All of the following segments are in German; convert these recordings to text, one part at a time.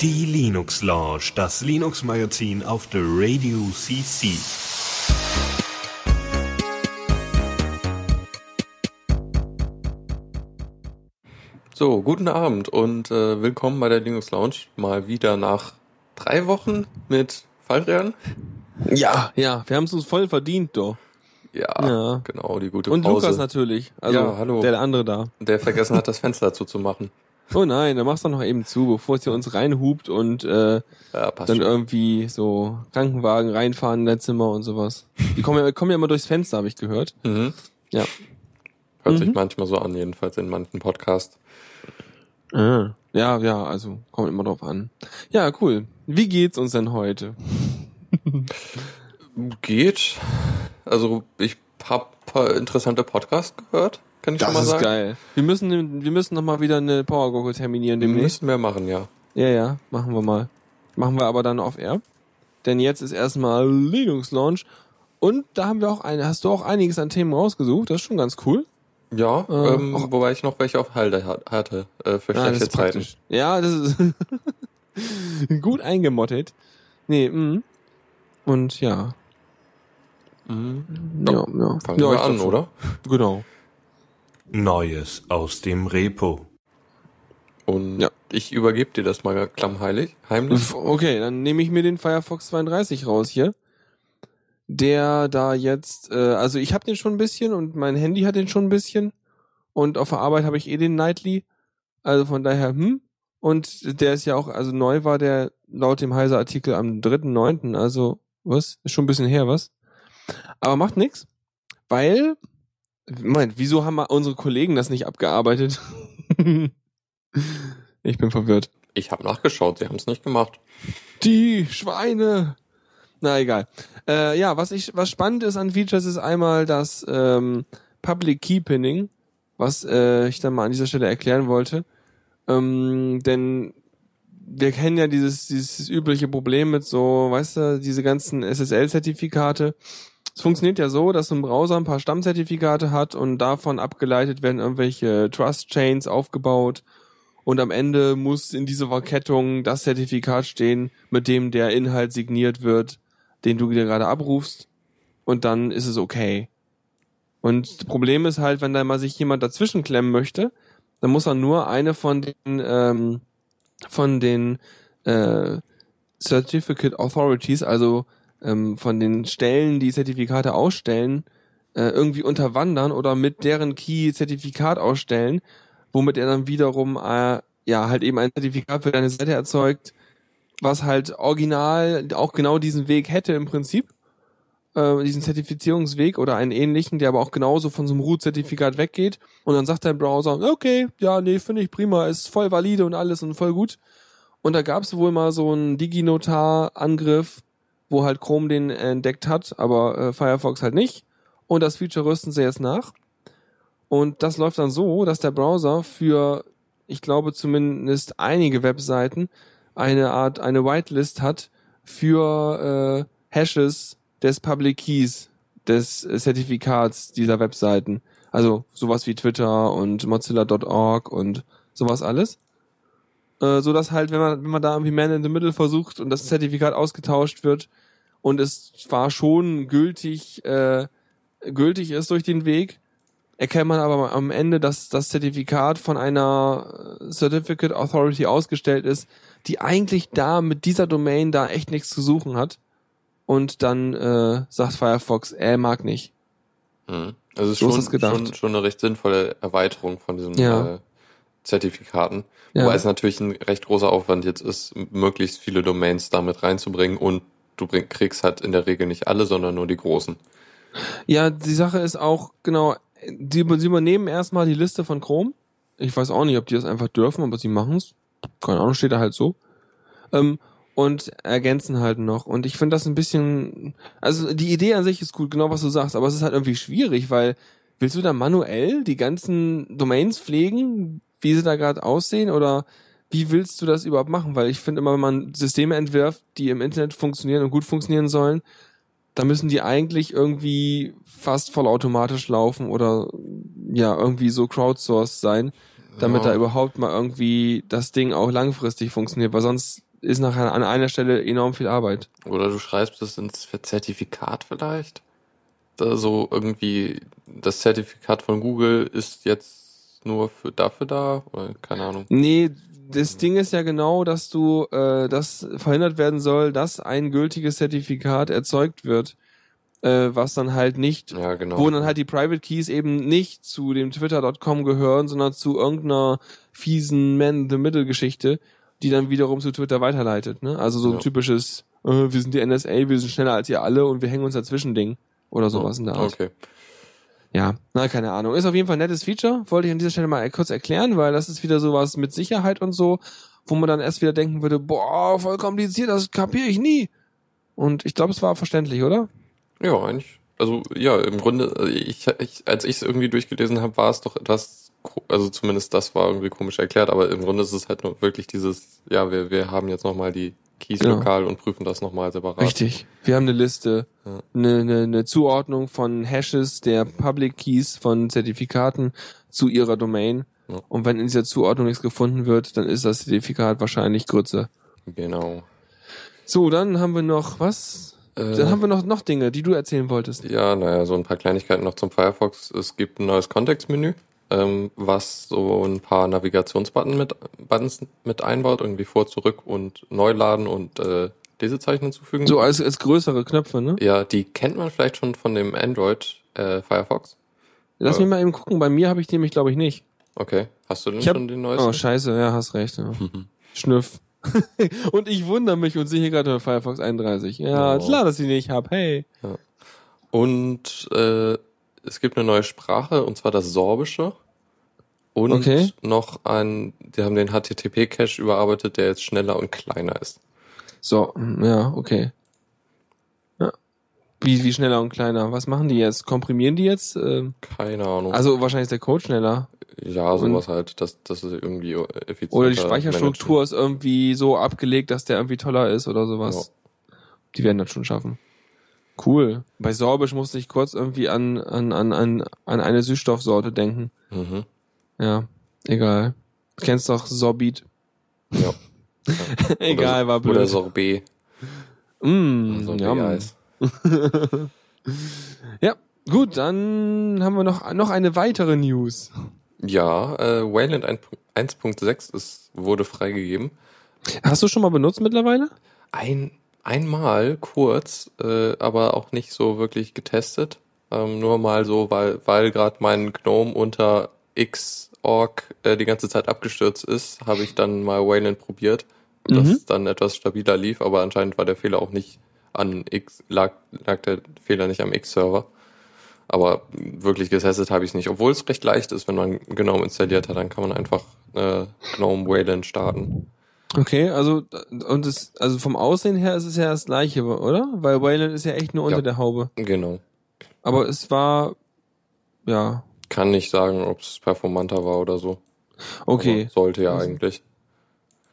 Die Linux Lounge, das Linux Magazin auf der Radio CC. So, guten Abend und äh, willkommen bei der Linux Lounge. Mal wieder nach drei Wochen mit Fallrehren. Ja, ja, wir haben es uns voll verdient, doch. Ja, Ja. genau, die gute Und Pause. Lukas natürlich. Also Ja, hallo. der andere da. Der vergessen hat, das Fenster dazu zu machen. Oh nein, dann machst du noch eben zu, bevor es hier uns reinhupt und äh, Ja, passt dann schon. irgendwie so Krankenwagen reinfahren in dein Zimmer und sowas. Die kommen ja, kommen ja immer durchs Fenster, habe ich gehört. Mhm. Ja. Hört sich Mhm. manchmal so an, jedenfalls in manchen Podcasts. Ah. Ja, ja, also kommt immer drauf an. Ja, cool. Wie geht's uns denn heute? Geht. Also, ich hab paar interessante Podcasts gehört, kann ich schon Das mal ist sagen. geil. Wir müssen, wir müssen noch mal wieder eine Power Gurke terminieren demnächst. müssen wir machen, ja. Ja, ja, machen wir mal. Machen wir aber dann auf Air. Denn jetzt ist erstmal Linux Launch. Und da haben wir auch eine, hast du auch einiges an Themen rausgesucht. Das ist schon ganz cool. Ja, Äh, ähm, auch- wobei ich noch welche auf Halde hat- hatte, äh, für Ah, das schlechte ist Zeiten. praktisch. Ja, das ist gut eingemottet. Nee, mh. Und ja. Mhm. Ja, ja. Fangen ja, wir an, schon. oder? Genau. Neues aus dem Repo. Und Ja. ich übergebe dir das mal klammheilig, heimlich. Okay, dann nehme ich mir den Firefox 32 raus hier. Der da jetzt, äh, also ich habe den schon ein bisschen und mein Handy hat den schon ein bisschen. Und auf der Arbeit habe ich eh den Nightly. Also von daher, hm. Und der ist ja auch, also neu war der laut dem Heiser-Artikel am 3.9., also was? Ist schon ein bisschen her, was? Aber macht nix, weil, Moment, wieso haben unsere Kollegen das nicht abgearbeitet? ich bin verwirrt. Ich habe nachgeschaut, sie haben es nicht gemacht. Die Schweine. Na egal. Äh, ja, was ich, was spannend ist an Features ist einmal das ähm, Public Key Pinning, was äh, ich dann mal an dieser Stelle erklären wollte. Ähm, denn wir kennen ja dieses, dieses übliche Problem mit so, weißt du, diese ganzen SSL-Zertifikate. Es funktioniert ja so, dass ein Browser ein paar Stammzertifikate hat und davon abgeleitet werden irgendwelche Trust Chains aufgebaut und am Ende muss in dieser Verkettung das Zertifikat stehen, mit dem der Inhalt signiert wird, den du dir gerade abrufst und dann ist es okay. Und das Problem ist halt, wenn da mal sich jemand dazwischen klemmen möchte, dann muss er nur eine von den ähm, von den äh, Certificate Authorities, also ähm, von den Stellen, die Zertifikate ausstellen, äh, irgendwie unterwandern oder mit deren Key Zertifikat ausstellen, womit er dann wiederum äh, ja halt eben ein Zertifikat für deine Seite erzeugt, was halt original auch genau diesen Weg hätte im Prinzip, äh, diesen Zertifizierungsweg oder einen ähnlichen, der aber auch genauso von so einem Root-Zertifikat weggeht. Und dann sagt dein Browser, okay, ja, nee, finde ich prima, ist voll valide und alles und voll gut. Und da gab es wohl mal so einen Diginotar-Angriff, wo halt Chrome den entdeckt hat, aber äh, Firefox halt nicht. Und das Feature rüsten sie jetzt nach. Und das läuft dann so, dass der Browser für, ich glaube zumindest einige Webseiten, eine Art, eine Whitelist hat für äh, Hashes des Public Keys des Zertifikats dieser Webseiten. Also sowas wie Twitter und Mozilla.org und sowas alles. Äh, so dass halt, wenn man, wenn man da irgendwie Man in the Middle versucht und das Zertifikat ausgetauscht wird und es zwar schon gültig, äh, gültig ist durch den Weg, erkennt man aber am Ende, dass das Zertifikat von einer äh, Certificate Authority ausgestellt ist, die eigentlich da mit dieser Domain da echt nichts zu suchen hat. Und dann äh, sagt Firefox, er mag nicht. Mhm. Also es ist So ist schon, gedacht. schon, schon eine recht sinnvolle Erweiterung von diesen Ja. äh, Zertifikaten. Ja. Wobei es natürlich ein recht großer Aufwand jetzt ist, möglichst viele Domains damit reinzubringen und du bring, kriegst halt in der Regel nicht alle, sondern nur die großen. Ja, die Sache ist auch, genau, die, sie übernehmen erstmal die Liste von Chrome. Ich weiß auch nicht, ob die das einfach dürfen, aber sie machen's. Keine Ahnung, steht da halt so. Ähm, und ergänzen halt noch. Und ich finde das ein bisschen, also die Idee an sich ist gut, genau was du sagst, aber es ist halt irgendwie schwierig, weil willst du da manuell die ganzen Domains pflegen, wie sie da gerade aussehen oder wie willst du das überhaupt machen? Weil ich finde immer, wenn man Systeme entwirft, die im Internet funktionieren und gut funktionieren sollen, da müssen die eigentlich irgendwie fast vollautomatisch laufen oder ja, irgendwie so crowdsourced sein. damit Ja. da überhaupt mal irgendwie das Ding auch langfristig funktioniert, weil sonst ist nachher an einer Stelle enorm viel Arbeit. Oder du schreibst es ins Zertifikat vielleicht. So irgendwie, das Zertifikat von Google ist jetzt nur für dafür da, oder keine Ahnung. Nee, das Ding ist ja genau, dass du, äh, dass verhindert werden soll, dass ein gültiges Zertifikat erzeugt wird, äh, was dann halt nicht, Ja, genau. wo dann halt die Private Keys eben nicht zu dem Twitter.com gehören, sondern zu irgendeiner fiesen Man-in-the-Middle-Geschichte, die dann wiederum zu Twitter weiterleitet. Ne? Also so ein Ja. typisches, äh, wir sind die NSA, wir sind schneller als ihr alle und wir hängen uns dazwischen Ding oder sowas in der Art. Okay. Ja, na, keine Ahnung. Ist auf jeden Fall ein nettes Feature. Wollte ich an dieser Stelle mal kurz erklären, weil das ist wieder sowas mit Sicherheit und so, wo man dann erst wieder denken würde, boah, voll kompliziert, das kapiere ich nie. Und ich glaube, es war verständlich, oder? Ja, eigentlich. Also ja, im Grunde, äh, ich, ich, als ich es irgendwie durchgelesen habe, war es doch etwas, also zumindest das war irgendwie komisch erklärt, aber im Grunde ist es halt nur wirklich dieses, ja, wir, wir haben jetzt nochmal die Keys Ja. lokal und prüfen das nochmal separat. Richtig. Wir haben eine Liste, Ja. eine, eine, eine Zuordnung von Hashes der Public Keys von Zertifikaten zu ihrer Domain. Ja. Und wenn in dieser Zuordnung nichts gefunden wird, dann ist das Zertifikat wahrscheinlich Grütze. Genau. So, dann haben wir noch was? Äh, Dann haben wir noch, noch Dinge, die du erzählen wolltest. Ja, naja, so ein paar Kleinigkeiten noch zum Firefox. Es gibt ein neues Kontextmenü, ähm, was so ein paar Navigationsbuttons mit, Buttons mit einbaut, irgendwie vor, zurück und neu laden und äh, Lesezeichen hinzufügen. So als, als größere Knöpfe, ne? ja, die kennt man vielleicht schon von dem Android äh, Firefox. Lass Ja. mich mal eben gucken. Bei mir habe ich die nämlich, glaube ich, nicht. Okay. Hast du denn hab- schon den neuesten? Oh, scheiße. Ja, hast recht. Ja. Schnüff. und ich wundere mich und sehe hier gerade Firefox 31. Ja, Oh. klar, dass ich die nicht hab. Hey. Und äh, es gibt eine neue Sprache, und zwar das Sorbische. Und Okay. noch ein, die haben den HTTP-Cache überarbeitet, der jetzt schneller und kleiner ist. So, mm, ja, okay. Ja. Wie, wie schneller und kleiner? Was machen die jetzt? Komprimieren die jetzt? Ähm, Keine Ahnung. also wahrscheinlich ist der Code schneller. ja, sowas halt, dass das ist irgendwie effizient. Oder die Speicherstruktur ist irgendwie so abgelegt, dass der irgendwie toller ist oder sowas. Die werden das schon schaffen. Cool. Bei Sorbisch musste ich kurz irgendwie an, an, an, an, an eine Süßstoffsorte denken. Mhm. Ja, egal. Du kennst doch Sorbit. Ja. egal, war blöd. Oder Sorbet. Mm, Sorbet yum. Eis. Ja, gut, dann haben wir noch, noch eine weitere News. Ja, äh, Wayland 1 1.6 ist, wurde freigegeben. Hast du schon mal benutzt mittlerweile? Ein, einmal kurz, äh, aber auch nicht so wirklich getestet. Ähm, nur mal so, weil, weil gerade mein Gnome unter Xorg äh, die ganze Zeit abgestürzt ist, habe ich dann mal Wayland probiert, dass Mhm. es dann etwas stabiler lief, aber anscheinend war der Fehler auch nicht an X, lag, lag der Fehler nicht am X-Server. Aber wirklich getestet habe ich es nicht. Obwohl es recht leicht ist, wenn man Gnome installiert hat, dann kann man einfach äh, Gnome Wayland starten. Okay, also und das, also vom Aussehen her ist es ja das gleiche, oder? Weil Wayland ist ja echt nur unter Ja. der Haube. Genau. Aber es war ja Kann nicht sagen, ob es performanter war oder so. okay. Aber sollte ja Also- eigentlich.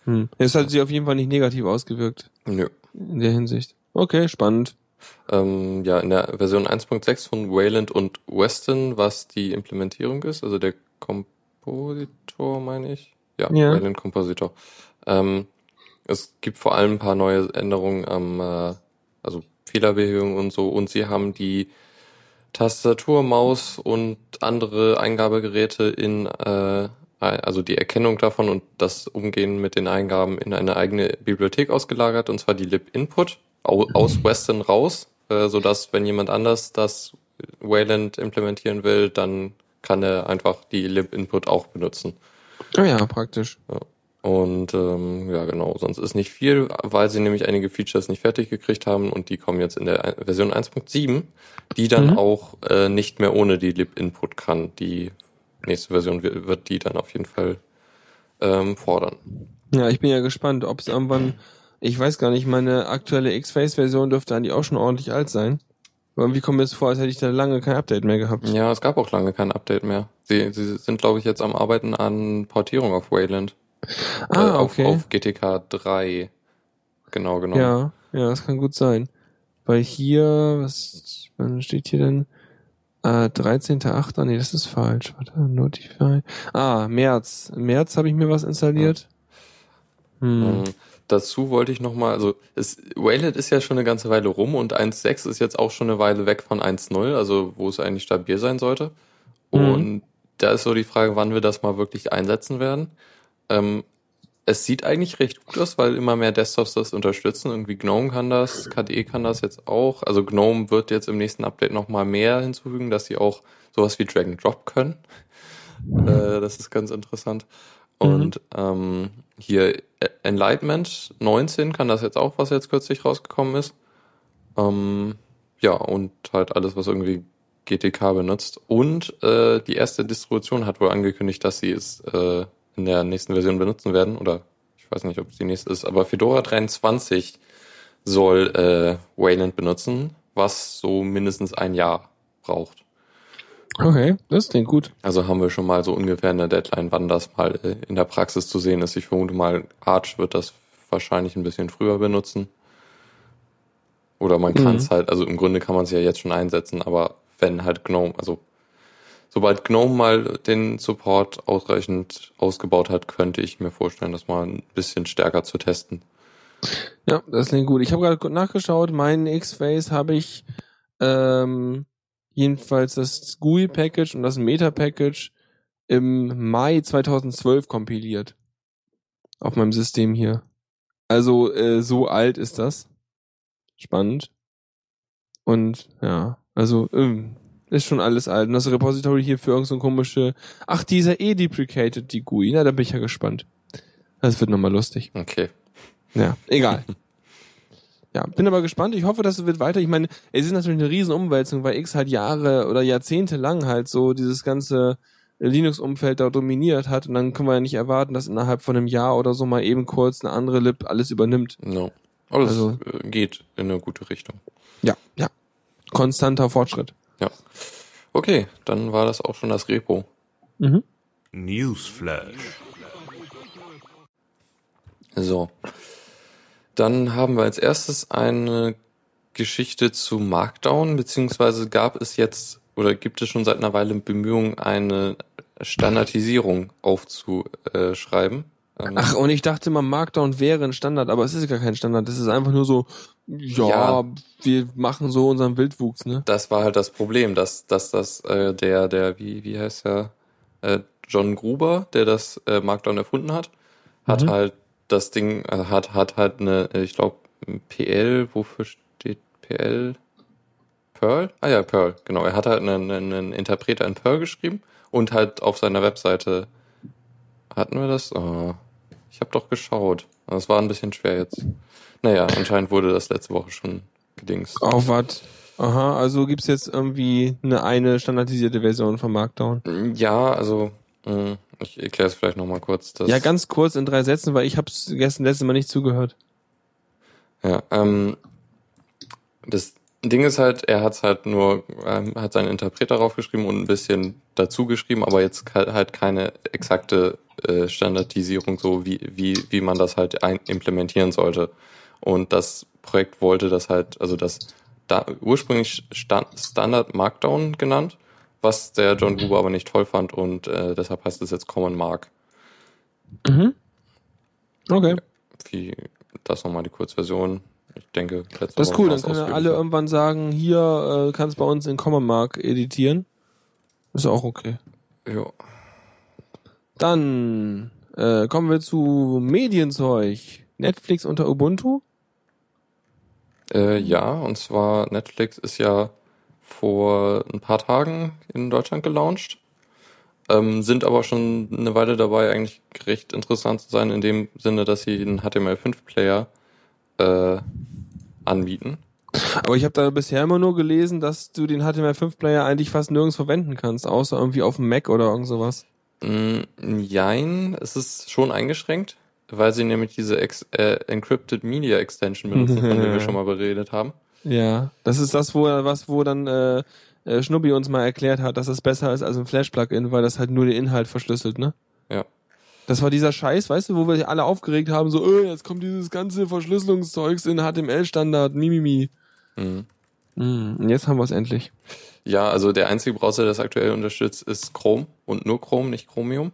Hm. Es hat sich auf jeden Fall nicht negativ ausgewirkt Nö. in der Hinsicht. Okay, spannend. Ähm, ja, in der Version 1.6 von Wayland und Weston, was die Implementierung ist, also der Kompositor, meine ich. Ja, Ja. Wayland Kompositor. Ähm, es gibt vor allem ein paar neue Änderungen am, äh, also Fehlerbehebung und so, und sie haben die Tastatur, Maus und andere Eingabegeräte in, äh, also die Erkennung davon und das Umgehen mit den Eingaben in eine eigene Bibliothek ausgelagert, und zwar die libinput au- aus Western raus, äh, sodass wenn jemand anders das Wayland implementieren will, dann kann er einfach die libinput auch benutzen. Ah ja, praktisch. Und ähm, ja, genau, sonst ist nicht viel, weil sie nämlich einige Features nicht fertig gekriegt haben und die kommen jetzt in der Version 1.7, die dann Mhm. auch äh, nicht mehr ohne die lib-input kann. Die nächste Version wird, wird die dann auf jeden Fall ähm, fordern. Ja, ich bin ja gespannt, ob es irgendwann, ich weiß gar nicht, meine aktuelle X-Face-Version dürfte eigentlich auch schon ordentlich alt sein. Aber irgendwie kommt mir jetzt vor, als hätte ich da lange kein Update mehr gehabt. Ja, es gab auch lange kein Update mehr. Sie, sie sind, glaube ich, jetzt am Arbeiten an Portierung auf Wayland. Ah, äh, auf, okay. auf GTK 3. Genau, genau. Ja, ja, das kann gut sein. Weil hier, was wann steht hier denn? Äh, 13.8. Nee, das ist falsch. Warte, Notify. Ah, März. Im März habe ich mir was installiert. Hm. Ähm, dazu wollte ich nochmal, also es, Wayland ist ja schon eine ganze Weile rum und 1.6 ist jetzt auch schon eine Weile weg von 1.0, also wo es eigentlich stabil sein sollte. Mhm. Und da ist so die Frage, wann wir das mal wirklich einsetzen werden. Ähm, es sieht eigentlich recht gut aus, weil immer mehr Desktops das unterstützen. Irgendwie GNOME kann das, KDE kann das jetzt auch. Also GNOME wird jetzt im nächsten Update nochmal mehr hinzufügen, dass sie auch sowas wie Drag and Drop können. Äh, das ist ganz interessant. Und ähm, hier Enlightenment 19 kann das jetzt auch, was jetzt kürzlich rausgekommen ist. Ähm, ja, und halt alles, was irgendwie GTK benutzt. Und äh, die erste Distribution hat wohl angekündigt, dass sie es äh, in der nächsten Version benutzen werden. Oder ich weiß nicht, ob es die nächste ist, aber Fedora 23 soll äh, Wayland benutzen, was so mindestens ein Jahr braucht. Okay, das klingt gut. Also haben wir schon mal so ungefähr eine Deadline, wann das mal äh, in der Praxis zu sehen ist. Ich vermute mal, Arch wird das wahrscheinlich ein bisschen früher benutzen. Oder man kann es Mhm. halt, also im Grunde kann man es ja jetzt schon einsetzen, aber wenn halt GNOME, also sobald GNOME mal den Support ausreichend ausgebaut hat, könnte ich mir vorstellen, das mal ein bisschen stärker zu testen. Ja, das klingt gut. Ich habe gerade nachgeschaut, meinen X-Face habe ich ähm, jedenfalls das GUI-Package und das Meta-Package im Mai 2012 kompiliert. Auf meinem System hier. Also äh, so alt ist das. Spannend. Und ja, also ähm, ist schon alles alt. Und das Repository hier für irgend so komische... Ach, dieser eh deprecated, die GUI. Na, da bin ich ja gespannt. Das wird nochmal lustig. Okay. Ja, egal. ja, bin aber gespannt. Ich hoffe, das wird weiter. Ich meine, es ist natürlich eine riesen Umwälzung, weil X halt Jahre oder Jahrzehnte lang halt so dieses ganze Linux-Umfeld da dominiert hat und dann können wir ja nicht erwarten, dass innerhalb von einem Jahr oder so mal eben kurz eine andere Lib alles übernimmt. No. Aber es Also- äh, geht in eine gute Richtung. Ja, ja. Konstanter Fortschritt. Ja. Okay, dann war das auch schon das Repo. Mhm. Newsflash. So. Dann haben wir als erstes eine Geschichte zu Markdown, beziehungsweise gab es jetzt oder gibt es schon seit einer Weile Bemühungen, eine Standardisierung aufzuschreiben. Ähm, Ach, und ich dachte mal, Markdown wäre ein Standard, aber es ist gar kein Standard. Es ist einfach nur so, ja, Ja. wir machen so unseren Wildwuchs, ne? das war halt das Problem, dass, dass das äh, der, der, wie, wie heißt der, äh, John Gruber, der das äh, Markdown erfunden hat, hat Mhm. halt das Ding, äh, hat, hat halt eine, äh, ich glaube, PL, wofür steht PL? Perl? Ah ja, Perl, genau. Er hat halt einen, einen, einen Interpreter in Perl geschrieben und halt auf seiner Webseite hatten wir das? Oh, ich habe doch geschaut. Das war ein bisschen schwer jetzt. Naja, anscheinend wurde das letzte Woche schon gedings. Auf was? Aha, also gibt's jetzt irgendwie eine, eine standardisierte Version von Markdown. Ja, also mh, ich erkläre es vielleicht nochmal kurz. Dass, Ja, ganz kurz in drei Sätzen, weil ich hab's gestern letztes Mal nicht zugehört. Ja, ähm, das Ding ist halt, er hat halt nur, ähm, hat seinen Interpreter draufgeschrieben und ein bisschen dazu geschrieben, aber jetzt halt keine exakte äh, Standardisierung, so wie, wie, wie man das halt implementieren sollte. Und das Projekt wollte das halt, also das da, ursprünglich Stand, Standard Markdown genannt, was der John Gruber aber nicht toll fand und äh, deshalb heißt es jetzt Common Mark. Mhm. Okay. Wie das nochmal die Kurzversion. Ich denke, Das ist cool, dann können alle irgendwann sagen, hier äh, kannst bei uns in Common Mark editieren. Ist auch okay. Ja. Dann äh, kommen wir zu Medienzeug. Netflix unter Ubuntu. Äh, ja, und zwar Netflix ist ja vor ein paar Tagen in Deutschland gelauncht. Ähm, sind aber schon eine Weile dabei, eigentlich recht interessant zu sein, in dem Sinne, dass sie einen HTML5-Player äh, anbieten. Aber ich habe da bisher immer nur gelesen, dass du den HTML5-Player eigentlich fast nirgends verwenden kannst, außer irgendwie auf dem Mac oder irgend sowas. Mm, jein, es ist schon eingeschränkt, weil sie nämlich diese Ex äh, Encrypted Media Extension benutzen, von der wir schon mal beredet haben. Ja, das ist das, wo was, wo dann äh, äh, Schnubbi uns mal erklärt hat, dass es besser ist als ein Flash-Plugin, weil das halt nur den Inhalt verschlüsselt, ne? Ja. Das war dieser Scheiß, weißt du, wo wir alle aufgeregt haben, so, äh, jetzt kommt dieses ganze Verschlüsselungszeugs in HTML-Standard, mimimi. Mhm. Mm, und jetzt haben wir es endlich. Ja, also der einzige Browser, der das aktuell unterstützt, ist Chrome und nur Chrome, nicht Chromium.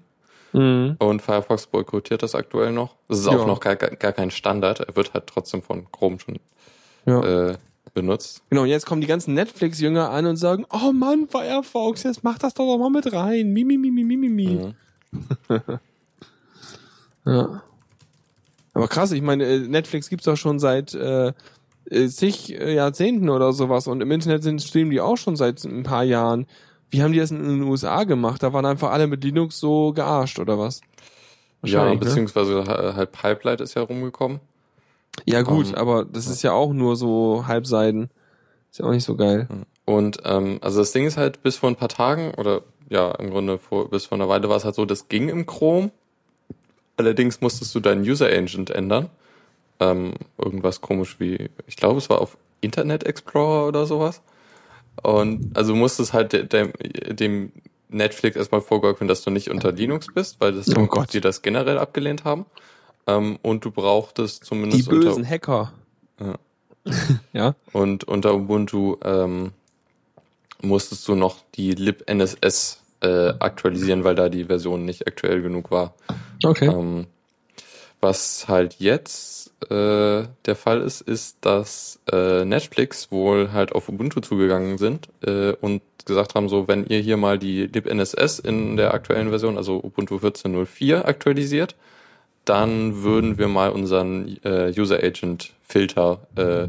Mhm. Und Firefox boykottiert das aktuell noch. Das ist Ja. auch noch gar, gar kein Standard. Er wird halt trotzdem von Chrome schon Ja. äh, benutzt. Genau, und jetzt kommen die ganzen Netflix-Jünger an und sagen, oh Mann, Firefox, jetzt mach das doch noch mal mit rein. Mi, mi, mi, mi, mi, mi, mi. Mhm. Ja. Aber krass, ich meine, äh, Netflix gibt's doch schon seit äh, äh, zig äh, Jahrzehnten oder sowas und im Internet sind streamen die auch schon seit ein paar Jahren. Wie haben die das in den USA gemacht? Da waren einfach alle mit Linux so gearscht oder was? Ja, ne? beziehungsweise ha- halt Pipelight ist ja rumgekommen. Ja gut, Ähm, aber das ist ja auch nur so Halbseiden. Ist ja auch nicht so geil. Und ähm, also das Ding ist halt, bis vor ein paar Tagen oder ja, im Grunde vor, bis vor einer Weile war es halt so, das ging im Chrome. Allerdings musstest du deinen User Agent ändern. Ähm, irgendwas komisch wie, ich glaube, es war auf Internet Explorer oder sowas. Und also musstest halt de, dem, dem Netflix erstmal vorgaukeln, dass du nicht unter Linux bist, weil das Oh Gott. die das generell abgelehnt haben. Ähm, und du brauchtest Die zumindest bösen unter, Hacker. Ja. ja. und unter Ubuntu ähm, musstest du noch die libNSS äh, aktualisieren, weil da die Version nicht aktuell genug war. Okay. Ähm, was halt jetzt äh, der Fall ist, ist, dass äh, Netflix wohl halt auf Ubuntu zugegangen sind äh, und gesagt haben, so wenn ihr hier mal die libNSS in der aktuellen Version, also Ubuntu 14.04 aktualisiert, dann würden wir mal unseren äh, User Agent Filter äh,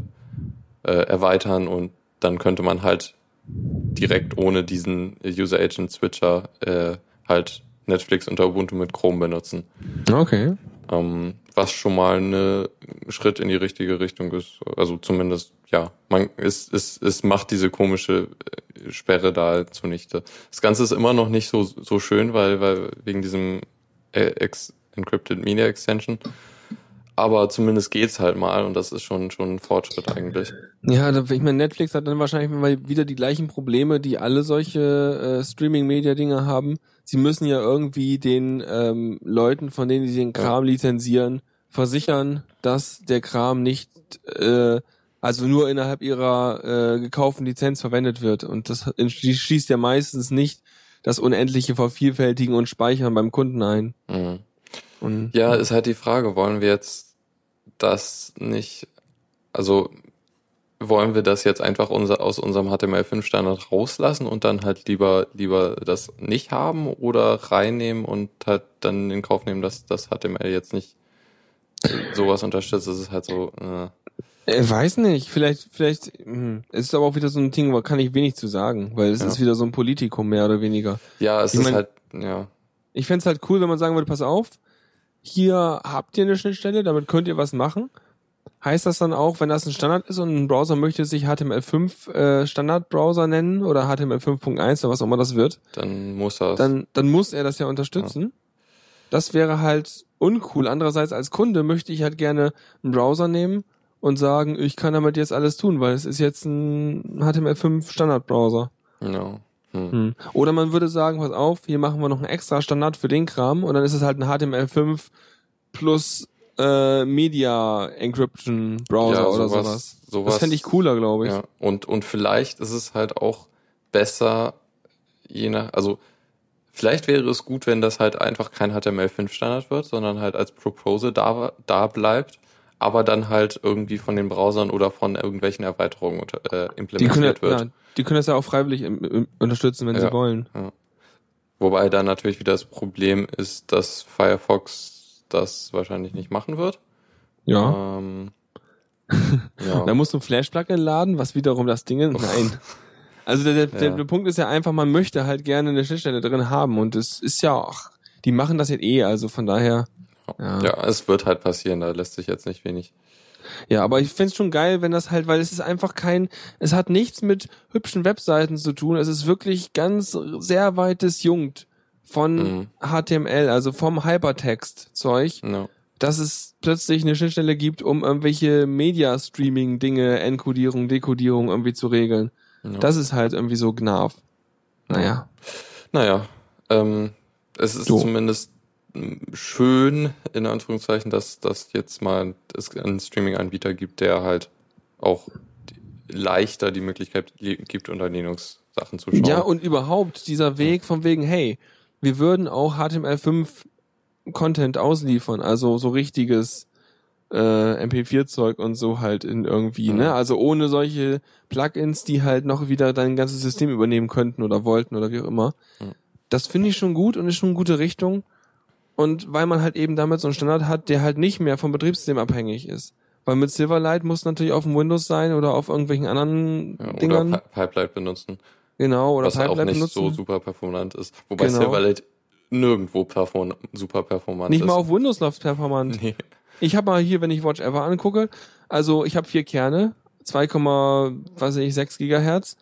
äh, erweitern und dann könnte man halt direkt ohne diesen User Agent Switcher äh, halt Netflix unter Ubuntu mit Chrome benutzen. Okay. Ähm, was schon mal ein Schritt in die richtige Richtung ist. Also zumindest, ja, man es, es, es macht diese komische äh, Sperre da zunichte. Das Ganze ist immer noch nicht so, so schön, weil, weil wegen diesem äh, Ex Encrypted Media Extension. Aber zumindest geht's halt mal und das ist schon, schon ein Fortschritt eigentlich. Ja, ich meine, Netflix hat dann wahrscheinlich mal wieder die gleichen Probleme, die alle solche äh, Streaming-Media-Dinger haben. Sie müssen ja irgendwie den ähm, Leuten, von denen sie den Kram lizenzieren, versichern, dass der Kram nicht, äh, also nur innerhalb ihrer äh, gekauften Lizenz verwendet wird. Und das schließt ja meistens nicht das unendliche Vervielfältigen und Speichern beim Kunden ein. Mhm. Und Ja, ist halt die Frage, wollen wir jetzt das nicht, also wollen wir das jetzt einfach unser, aus unserem HTML5-Standard rauslassen und dann halt lieber, lieber das nicht haben oder reinnehmen und halt dann in Kauf nehmen, dass das HTML jetzt nicht sowas unterstützt. Das ist halt so, äh, Ich weiß nicht, vielleicht, vielleicht, hm, es ist aber auch wieder so ein Ding, wo kann ich wenig zu sagen, weil es Ja. ist wieder so ein Politikum mehr oder weniger. ja, es Ich ist mein- halt, ja, Ich fänd's halt cool, wenn man sagen würde, pass auf, hier habt ihr eine Schnittstelle, damit könnt ihr was machen. Heißt das dann auch, wenn das ein Standard ist und ein Browser möchte sich HTML5 äh, Standardbrowser nennen oder HTML5.1 oder was auch immer das wird, dann muss er dann, dann muss er das ja unterstützen. Das wäre halt uncool. Andererseits als Kunde möchte ich halt gerne einen Browser nehmen und sagen, ich kann damit jetzt alles tun, weil es ist jetzt ein HTML5 Standardbrowser. ja, hm. Hm. Oder man würde sagen, pass auf, hier machen wir noch einen extra Standard für den Kram und dann ist es halt ein HTML5 plus äh, Media Encryption Browser Ja, oder sowas- sowas. sowas- das fände ich cooler, glaube ich. Ja, und, und vielleicht ist es halt auch besser, je nach, also vielleicht wäre es gut, wenn das halt einfach kein HTML5-Standard wird, sondern halt als Proposal da, da bleibt, aber dann halt irgendwie von den Browsern oder von irgendwelchen Erweiterungen äh, können, implementiert ja, wird. ja, die können das ja auch freiwillig im, im, unterstützen, wenn Ja. sie wollen. Wobei dann natürlich wieder das Problem ist, dass Firefox das wahrscheinlich nicht machen wird. Ja. Ähm, ja. Da musst du ein Flash-Plugin laden, was wiederum das Ding. Nein. Also der, der, Ja. der Punkt ist ja einfach, man möchte halt gerne eine Schnittstelle drin haben und es ist ja auch, die machen das jetzt eh, also von daher. Ja. ja, es wird halt passieren, da lässt sich jetzt nicht wenig. Ja, aber ich find's schon geil, wenn das halt, weil es ist einfach kein, es hat nichts mit hübschen Webseiten zu tun. Es ist wirklich ganz sehr weit disjunkt von Mhm. HTML, also vom Hypertext-Zeug, Ja. dass es plötzlich eine Schnittstelle gibt, um irgendwelche Media-Streaming-Dinge, Enkodierung, Dekodierung irgendwie zu regeln. Ja. Das ist halt irgendwie so Gnarf. Naja. Naja, ähm, es ist So. zumindest schön, in Anführungszeichen, dass dass jetzt mal es einen Streaming-Anbieter gibt, der halt auch leichter die Möglichkeit li- gibt, unter Linux Sachen zu schauen. Ja, und überhaupt dieser Weg von wegen, hey, wir würden auch HTML5 Content ausliefern, also so richtiges äh, MP4-Zeug und so halt in irgendwie, Mhm. ne? Also ohne solche Plugins, die halt noch wieder dein ganzes System übernehmen könnten oder wollten oder wie auch immer. Mhm. Das finde ich schon gut und ist schon eine gute Richtung. Und weil man halt eben damit so einen Standard hat, der halt nicht mehr vom Betriebssystem abhängig ist. Weil mit Silverlight muss natürlich auf dem Windows sein oder auf irgendwelchen anderen Ja, oder Dingern. Pi- Pipeline benutzen, genau, oder was auch Pipeline nicht benutzen. so super performant ist. Wobei Genau. Silverlight nirgendwo perform super performant nicht ist. mal auf Windows läuft performant. Nee. Ich habe mal hier, wenn ich Watch Ever angucke, also ich habe vier Kerne, 2,6 Gigahertz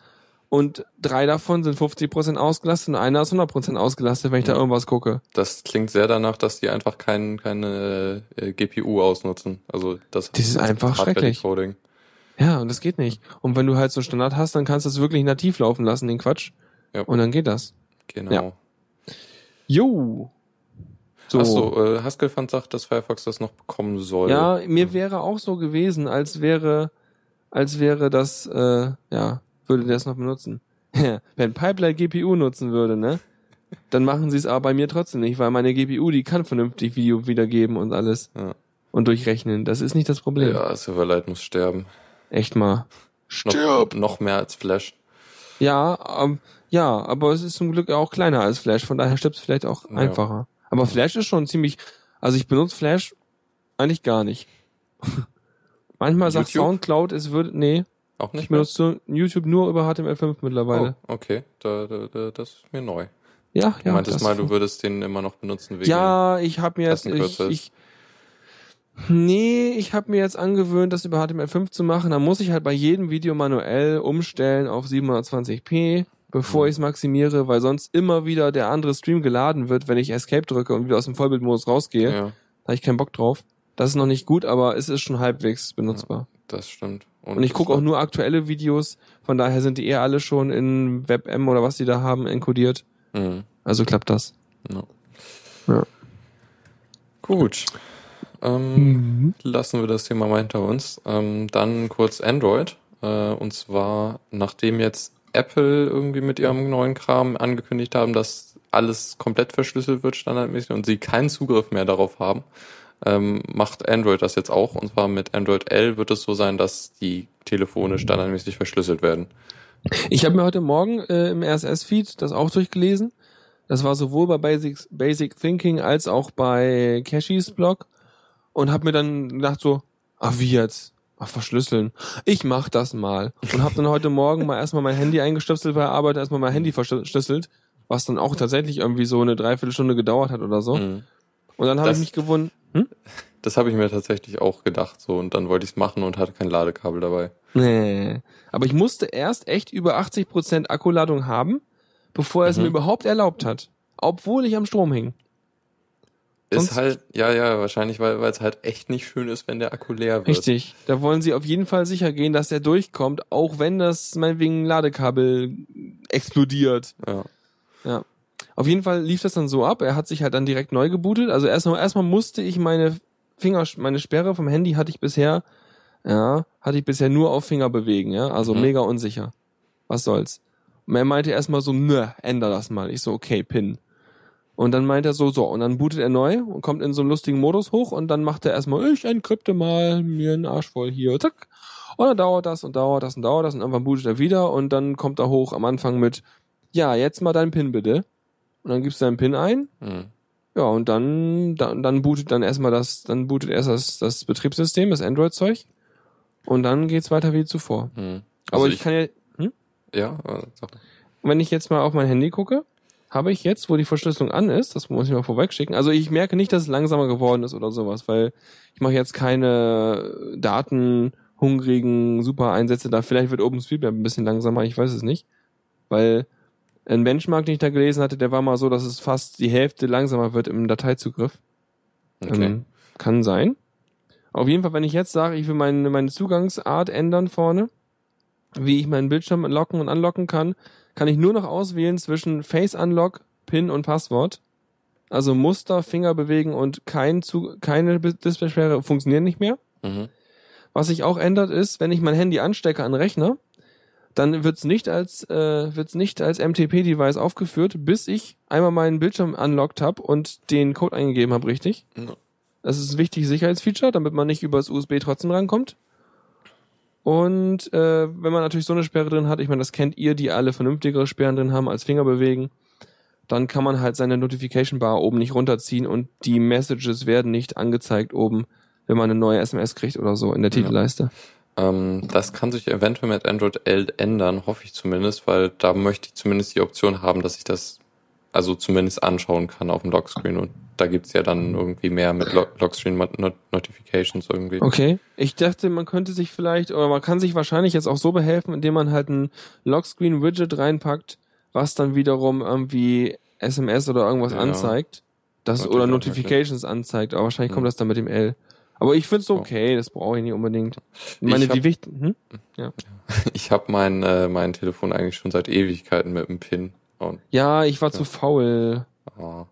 und drei davon sind 50% ausgelastet und einer ist 100% ausgelastet, wenn ich da Ja. irgendwas gucke. Das klingt sehr danach, dass die einfach kein, keine äh, GPU ausnutzen. Also das, Das ist einfach schrecklich. Coding. Ja, und das geht nicht. Und wenn du halt so einen Standard hast, dann kannst du es wirklich nativ laufen lassen, den Quatsch. Ja. Und dann geht das. Genau. Ja. Jo. So. Achso, äh, Haskell-Fund sagt, dass Firefox das noch bekommen soll. Ja, mir wäre auch so gewesen, als wäre, als wäre das, äh, ja, würde der es noch benutzen. Wenn Pipeline GPU nutzen würde, ne? Dann machen sie es aber bei mir trotzdem nicht, weil meine GPU, die kann vernünftig Video wiedergeben und alles. Ja. Und durchrechnen. Das ist nicht das Problem. Ja, Silverlight muss sterben. Echt mal. Noch, noch mehr als Flash. Ja, ähm, ja, aber es ist zum Glück auch kleiner als Flash, von daher stirbt es vielleicht auch Ja. einfacher. Aber Flash ist schon ziemlich, also ich benutze Flash eigentlich gar nicht. Manchmal sagt YouTube? Soundcloud, es würde, nee, Auch ich nicht mehr? benutze YouTube nur über HTML5 mittlerweile. Oh, okay, da, da, da, das ist mir neu. Ja, Du ja. meintest das- mal, du würdest den immer noch benutzen wegen... Ja, ich habe mir jetzt, ich, ich, nee, ich habe mir jetzt angewöhnt, das über HTML5 zu machen. Da muss ich halt bei jedem Video manuell umstellen auf 720p, bevor Mhm. ich es maximiere, weil sonst immer wieder der andere Stream geladen wird, wenn ich Escape drücke und wieder aus dem Vollbildmodus rausgehe. ja, Da habe ich keinen Bock drauf. Das ist noch nicht gut, aber es ist schon halbwegs benutzbar. das stimmt. Und ich gucke auch nur aktuelle Videos, von daher sind die eher alle schon in WebM oder was die da haben enkodiert. Mhm. Also klappt das. Ja. Ja. Gut. Ähm, Lassen wir das Thema mal hinter uns. Ähm, dann kurz Android. Äh, und zwar, nachdem jetzt Apple irgendwie mit ihrem neuen Kram angekündigt haben, dass alles komplett verschlüsselt wird standardmäßig und sie keinen Zugriff mehr darauf haben, ähm, macht Android das jetzt auch. Und zwar mit Android L wird es so sein, dass die Telefone standardmäßig verschlüsselt werden. Ich habe mir heute Morgen äh, im RSS-Feed das auch durchgelesen. Das war sowohl bei Basic, Basic Thinking als auch bei Cashys Blog und habe mir dann gedacht so, ach wie jetzt? Ach verschlüsseln. Ich mach das mal und habe dann heute Morgen mal erstmal mein Handy eingestöpselt bei der Arbeit, erstmal mein Handy verschlüsselt, was dann auch tatsächlich irgendwie so eine Dreiviertelstunde gedauert hat oder so. Mhm. Und dann habe ich mich gewundert, hm? Das habe ich mir tatsächlich auch gedacht. So, und dann wollte ich es machen und hatte kein Ladekabel dabei. Nee. Aber ich musste erst echt über 80% Akkuladung haben, bevor er es Mhm. mir überhaupt erlaubt hat. Obwohl ich am Strom hing. Sonst- Ist halt, ja, ja, wahrscheinlich, weil weil es halt echt nicht schön ist, wenn der Akku leer wird. Richtig. Da wollen sie auf jeden Fall sicher gehen, dass der durchkommt, auch wenn das meinetwegen Ladekabel explodiert. Ja. Ja. Auf jeden Fall lief das dann so ab. Er hat sich halt dann direkt neu gebootet. Also erstmal, erstmal musste ich meine Finger, meine Sperre vom Handy hatte ich bisher, ja, hatte ich bisher nur auf Finger bewegen, ja. Also Mhm. mega unsicher. Was soll's. Und er meinte erstmal so, nö, änder das mal. Ich so, okay, Pin. Und dann meint er so, so, und dann bootet er neu und kommt in so einen lustigen Modus hoch und dann macht er erstmal, ich encrypte mal mir einen Arsch voll hier, zack. Und dann dauert das und dauert das und dauert das und irgendwann bootet er wieder und dann kommt er hoch am Anfang mit, ja, jetzt mal deinen Pin bitte. Und dann gibst du deinen Pin ein. Hm. Ja, und dann, dann, dann bootet dann erstmal das, dann bootet erst das, das Betriebssystem, das Android-Zeug. Und dann geht's weiter wie zuvor. Hm. Aber Also ich, kann ja, hm? Ja, äh, sag. wenn ich jetzt mal auf mein Handy gucke, habe ich jetzt, wo die Verschlüsselung an ist, das muss ich mal vorwegschicken. Also ich merke nicht, dass es langsamer geworden ist oder sowas, weil ich mache jetzt keine datenhungrigen Super-Einsätze da. Vielleicht wird OpenStreetMap ein bisschen langsamer, ich weiß es nicht. Weil ein Benchmark, den ich da gelesen hatte, der war mal so, dass es fast die Hälfte langsamer wird im Dateizugriff. Okay. Ähm, kann sein. Auf jeden Fall, wenn ich jetzt sage, ich will meine, meine Zugangsart ändern vorne, wie ich meinen Bildschirm locken und unlocken kann, kann ich nur noch auswählen zwischen Face Unlock, PIN und Passwort. Also Muster, Finger bewegen und kein Zu keine Displaysperre funktionieren nicht mehr. Mhm. Was sich auch ändert ist, wenn ich mein Handy anstecke an Rechner, dann wird's nicht als äh, wird's nicht als MTP-Device aufgeführt, bis ich einmal meinen Bildschirm unlocked habe und den Code eingegeben habe, richtig? Ja. Das ist ein wichtiges Sicherheitsfeature, damit man nicht über das USB trotzdem rankommt. Und äh, wenn man natürlich so eine Sperre drin hat, ich meine, das kennt ihr, die alle vernünftigere Sperren drin haben als Finger bewegen, dann kann man halt seine Notification Bar oben nicht runterziehen und die Messages werden nicht angezeigt oben, wenn man eine neue SMS kriegt oder so in der Ja. Ähm, das kann sich eventuell mit Android 11 ändern, hoffe ich zumindest, weil da möchte ich zumindest die Option haben, dass ich das also zumindest anschauen kann auf dem Lockscreen und da gibt's ja dann irgendwie mehr mit Lo Lockscreen Not Not Notifications irgendwie. Okay. Ich dachte, man könnte sich vielleicht, oder man kann sich wahrscheinlich jetzt auch so behelfen, indem man halt ein Lockscreen-Widget reinpackt, was dann wiederum irgendwie SMS oder irgendwas Ja. anzeigt. Das, oder Notifications anzeigt, aber wahrscheinlich Hm. kommt das dann mit dem L. Aber ich find's okay, das brauche ich nicht unbedingt. Ich meine, Ich hab- die wichtigen, hm? Ich habe mein, äh, mein Telefon eigentlich schon seit Ewigkeiten mit einem Pin. Und, Ja, ich war zu faul. oh,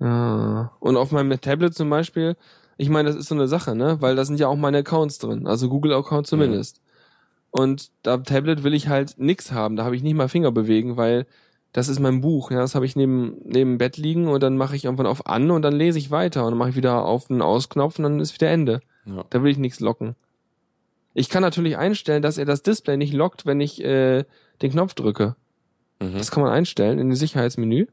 Ja. Und auf meinem Tablet zum Beispiel, ich meine, das ist so eine Sache, ne? Weil da sind ja auch meine Accounts drin, also Google-Account zumindest. Und da Tablet will ich halt nix haben, da habe ich nicht mal Finger bewegen, weil das ist mein Buch, ja, das habe ich neben neben dem Bett liegen und dann mache ich irgendwann auf an und dann lese ich weiter und dann mache ich wieder auf den Ausknopf und dann ist wieder Ende. ja. Da will ich nichts locken. Ich kann natürlich einstellen, dass er das Display nicht lockt, wenn ich äh, den Knopf drücke. Mhm. Das kann man einstellen in dem Sicherheitsmenü.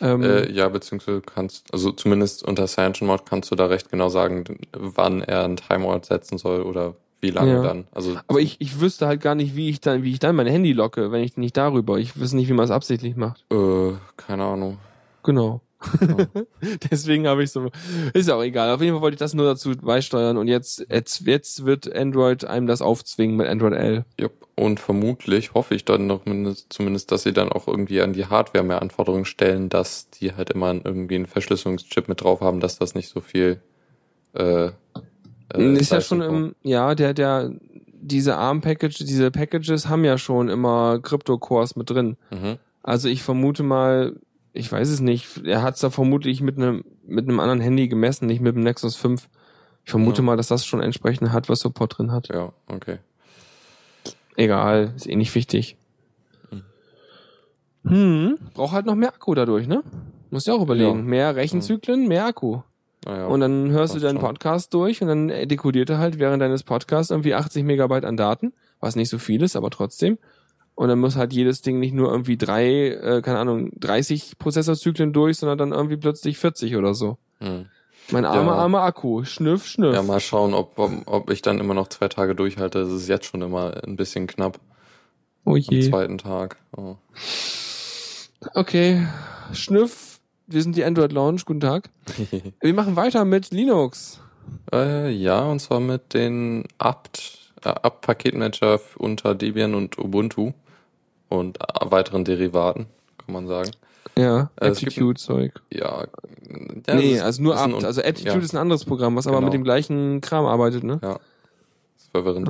Ähm, Äh, ja, beziehungsweise kannst, also zumindest unter Cyanogen Mode kannst du da recht genau sagen, wann er einen Timeout setzen soll oder wie lange Ja. dann. Also Aber ich, ich wüsste halt gar nicht, wie ich dann, wie ich dann mein Handy locke, wenn ich nicht darüber. Ich wüsste nicht, wie man es absichtlich macht. äh, keine Ahnung. Genau. Ja. Deswegen habe ich so. Ist auch egal. Auf jeden Fall wollte ich das nur dazu beisteuern und jetzt, jetzt, jetzt wird Android einem das aufzwingen mit Android L. Jupp. Und vermutlich hoffe ich dann noch mindest, zumindest, dass sie dann auch irgendwie an die Hardware mehr Anforderungen stellen, dass die halt immer irgendwie einen Verschlüsselungschip mit drauf haben, dass das nicht so viel äh, äh, ist ja schon im, ja, der, der, diese ARM-Package, diese Packages haben ja schon immer Crypto-Cores mit drin. Mhm. Also ich vermute mal, ich weiß es nicht, er hat es da vermutlich mit einem mit einem anderen Handy gemessen, nicht mit dem Nexus 5. Ich vermute Ja. mal, dass das schon entsprechend Hardware-Support drin hat. Ja, okay. Egal, ist eh nicht wichtig. Hm. Hm, braucht halt noch mehr Akku dadurch, ne? Musst du auch überlegen. Ja. Mehr Rechenzyklen, mehr Akku. Naja. Und dann hörst du deinen schon. Podcast durch und dann dekodiert er halt während deines Podcasts irgendwie 80 Megabyte an Daten, was nicht so viel ist, aber trotzdem. Und dann muss halt jedes Ding nicht nur irgendwie drei, äh, keine Ahnung, 30 Prozessorzyklen durch, sondern dann irgendwie plötzlich 40 oder so. Hm. Mein armer, Ja. armer Akku. Schnüff, schnüff. Ja, mal schauen, ob, ob, ob ich dann immer noch zwei Tage durchhalte. Das ist jetzt schon immer ein bisschen knapp oh am je. zweiten Tag. Oh. Okay. Schnüff. Wir sind die Android Lounge. Guten Tag. Wir machen weiter mit Linux. äh, ja, und zwar mit den apt, äh, apt-Paketmanager unter Debian und Ubuntu und äh, weiteren Derivaten, kann man sagen. Ja, Äh, Aptitude-Zeug. Ja, ja nee, das ist- also nur apt. Also Aptitude ja, ist ein anderes Programm, was aber Genau. mit dem gleichen Kram arbeitet, ne? Ja, ist verwirrend.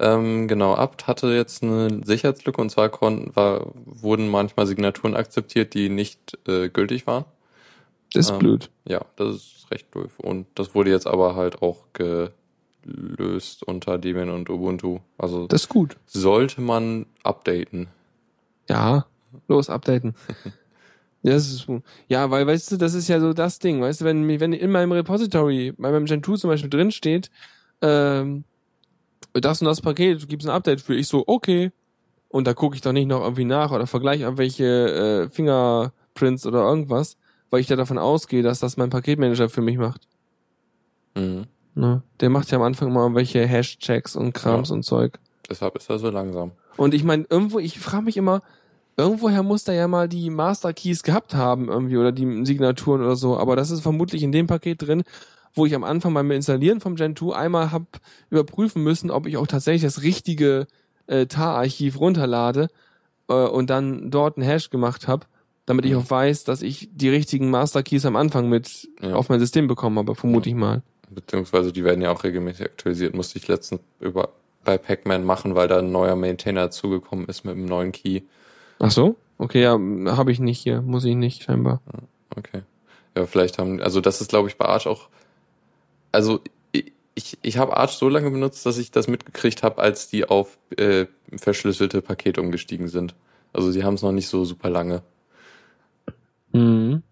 Ähm, genau, apt hatte jetzt eine Sicherheitslücke und zwar konnten, war, wurden manchmal Signaturen akzeptiert, die nicht äh, gültig waren. Das ist Ähm, blöd. Ja, das ist recht doof. Und das wurde jetzt aber halt auch gelöst unter Debian und Ubuntu. Also Das ist gut. sollte man updaten. Ja, los, updaten. Ja, das ist, ja, weil, weißt du, das ist ja so das Ding, weißt du, wenn, wenn in meinem Repository, bei meinem Gentoo zum Beispiel drin steht, ähm, das und das Paket, gibt's ein Update für, ich so, okay. Und da gucke ich doch nicht noch irgendwie nach oder vergleiche irgendwelche äh, Fingerprints oder irgendwas, weil ich da davon ausgehe, dass das mein Paketmanager für mich macht. Mhm. Ne? Der macht ja am Anfang immer irgendwelche Hash-Checks und Krams Ja. und Zeug. Deshalb ist er so langsam. Und ich meine, irgendwo, ich frage mich immer, irgendwoher muss der ja mal die Master Keys gehabt haben irgendwie oder die Signaturen oder so, aber das ist vermutlich in dem Paket drin, wo ich am Anfang beim Installieren vom Gen 2 einmal hab überprüfen müssen, ob ich auch tatsächlich das richtige äh, TAR-Archiv runterlade äh, und dann dort einen Hash gemacht habe, damit ich Mhm. auch weiß, dass ich die richtigen Master Keys am Anfang mit Ja. auf mein System bekommen habe, vermute ich mal. Beziehungsweise die werden ja auch regelmäßig aktualisiert. Musste ich letztens über bei Pac-Man machen, weil da ein neuer Maintainer zugekommen ist mit einem neuen Key. Ach so? Okay, ja, habe ich nicht hier, muss ich nicht scheinbar. Okay. Ja, vielleicht haben, also das ist glaube ich bei Arch auch, also ich, ich habe Arch so lange benutzt, dass ich das mitgekriegt habe, als die auf äh, verschlüsselte Pakete umgestiegen sind. Also sie haben es noch nicht so super lange. Mhm.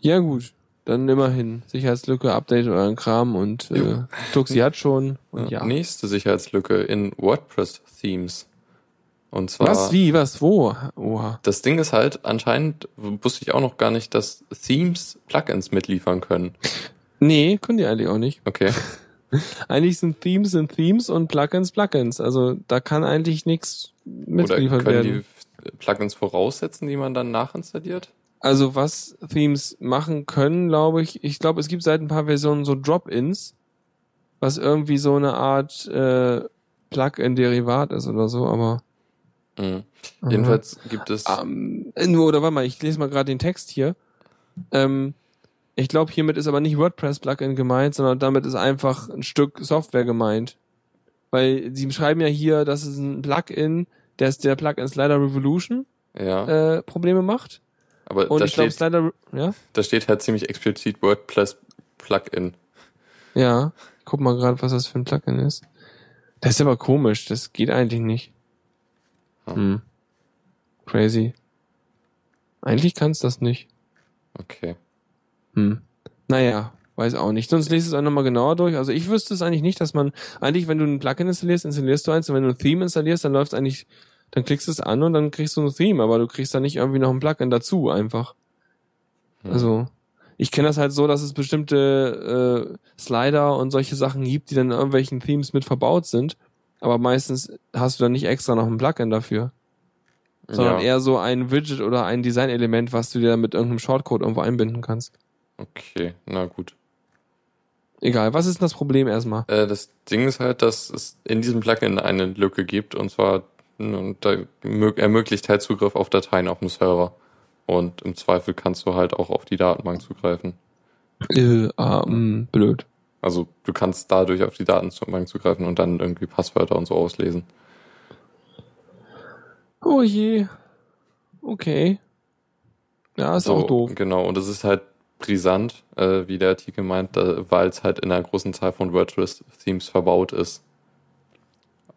Ja, gut. Dann immerhin. Sicherheitslücke, update euren Kram und äh. Tuxi hat schon. Und ja. Nächste Sicherheitslücke in WordPress-Themes. Und zwar, Was, wie, was, wo? Oha. das Ding ist halt, anscheinend wusste ich auch noch gar nicht, dass Themes Plugins mitliefern können. Nee, können die eigentlich auch nicht. Okay. Eigentlich sind Themes sind Themes und Plugins Plugins. Also da kann eigentlich nichts Oder mitgeliefert können werden. die Plugins voraussetzen, die man dann nachinstalliert? Also was Themes machen können, glaube ich, ich glaube, es gibt seit ein paar Versionen so Drop-ins, was irgendwie so eine Art äh, Plugin-Derivat ist oder so, aber Mhm. Jedenfalls gibt es. ähm, nur, oder warte mal, ich lese mal gerade den Text hier. Ähm, ich glaube, hiermit ist aber nicht WordPress-Plugin gemeint, sondern damit ist einfach ein Stück Software gemeint. Weil sie schreiben ja hier, dass es ein Plugin, der ist der Plugin Slider Revolution ja, äh, Probleme macht. aber Und da ich glaube, steht, Slider, ja, da steht halt ziemlich explizit WordPress Plugin. ja, ich guck mal gerade, was das für ein Plugin ist. Das ist aber komisch, das geht eigentlich nicht. Hm. Hm. Crazy. Eigentlich kann's das nicht. Okay. Hm. Naja, weiß auch nicht. Sonst lest es auch nochmal genauer durch. Also ich wüsste es eigentlich nicht, dass man, eigentlich, wenn du ein Plugin installierst, installierst du eins und wenn du ein Theme installierst, dann läuft eigentlich, dann klickst du es an und dann kriegst du ein Theme, aber du kriegst dann nicht irgendwie noch ein Plugin dazu einfach. Hm. Also, ich kenne das halt so, dass es bestimmte äh, Slider und solche Sachen gibt, die dann in irgendwelchen Themes mit verbaut sind. Aber meistens hast du dann nicht extra noch ein Plugin dafür, sondern ja, eher so ein Widget oder ein Designelement, was du dir mit irgendeinem Shortcode irgendwo einbinden kannst. Okay, na gut. Egal, was ist denn das Problem erstmal? Äh, das Ding ist halt, dass es in diesem Plugin eine Lücke gibt und zwar und da mö- ermöglicht halt Zugriff auf Dateien auf dem Server. Und im Zweifel kannst du halt auch auf die Datenbank zugreifen. Äh, ah, mh, blöd. Also du kannst dadurch auf die Datenbank zugreifen und dann irgendwie Passwörter und so auslesen. Oh je. Okay. Ja, ist so, auch doof. Genau, und es ist halt brisant, äh, wie der Artikel meint, weil es halt in einer großen Zahl von WordPress-Themes verbaut ist.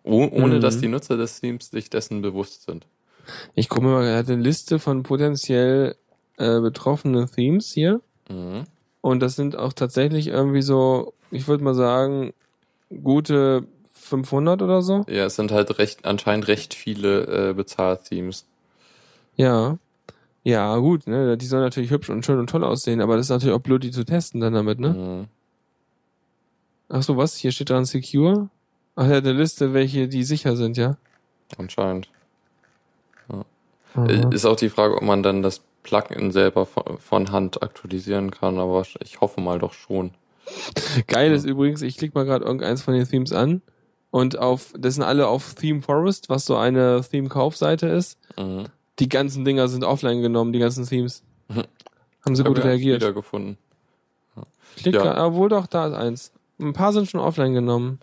Oh, ohne Mhm. dass die Nutzer des Themes sich dessen bewusst sind. Ich gucke mir mal, er hat eine Liste von potenziell äh, betroffenen Themes hier. Mhm. Und das sind auch tatsächlich irgendwie so, ich würde mal sagen, gute 500 oder so. Ja, es sind halt recht, anscheinend recht viele äh, Bezahl-Themes. Ja. Ja, gut, ne? Die sollen natürlich hübsch und schön und toll aussehen, aber das ist natürlich auch blöd, die zu testen dann damit, ne? Mhm. Ach so, was? Hier steht dran Secure? Ach, hat eine Liste, welche die sicher sind, ja? Anscheinend. Mhm. Äh, Ist auch die Frage, ob man dann das Plugin selber von, von Hand aktualisieren kann, aber ich hoffe mal doch schon. Geil ist übrigens, ich klicke mal gerade irgendeins von den Themes an und auf, das sind alle auf Theme Forest, was so eine Theme-Kaufseite ist. Mhm. Die ganzen Dinger sind offline genommen, die ganzen Themes. Mhm. Haben sie gut ich eigentlich reagiert. Wiedergefunden. Ja. grad- obwohl doch, da ist eins. Ein paar sind schon offline genommen.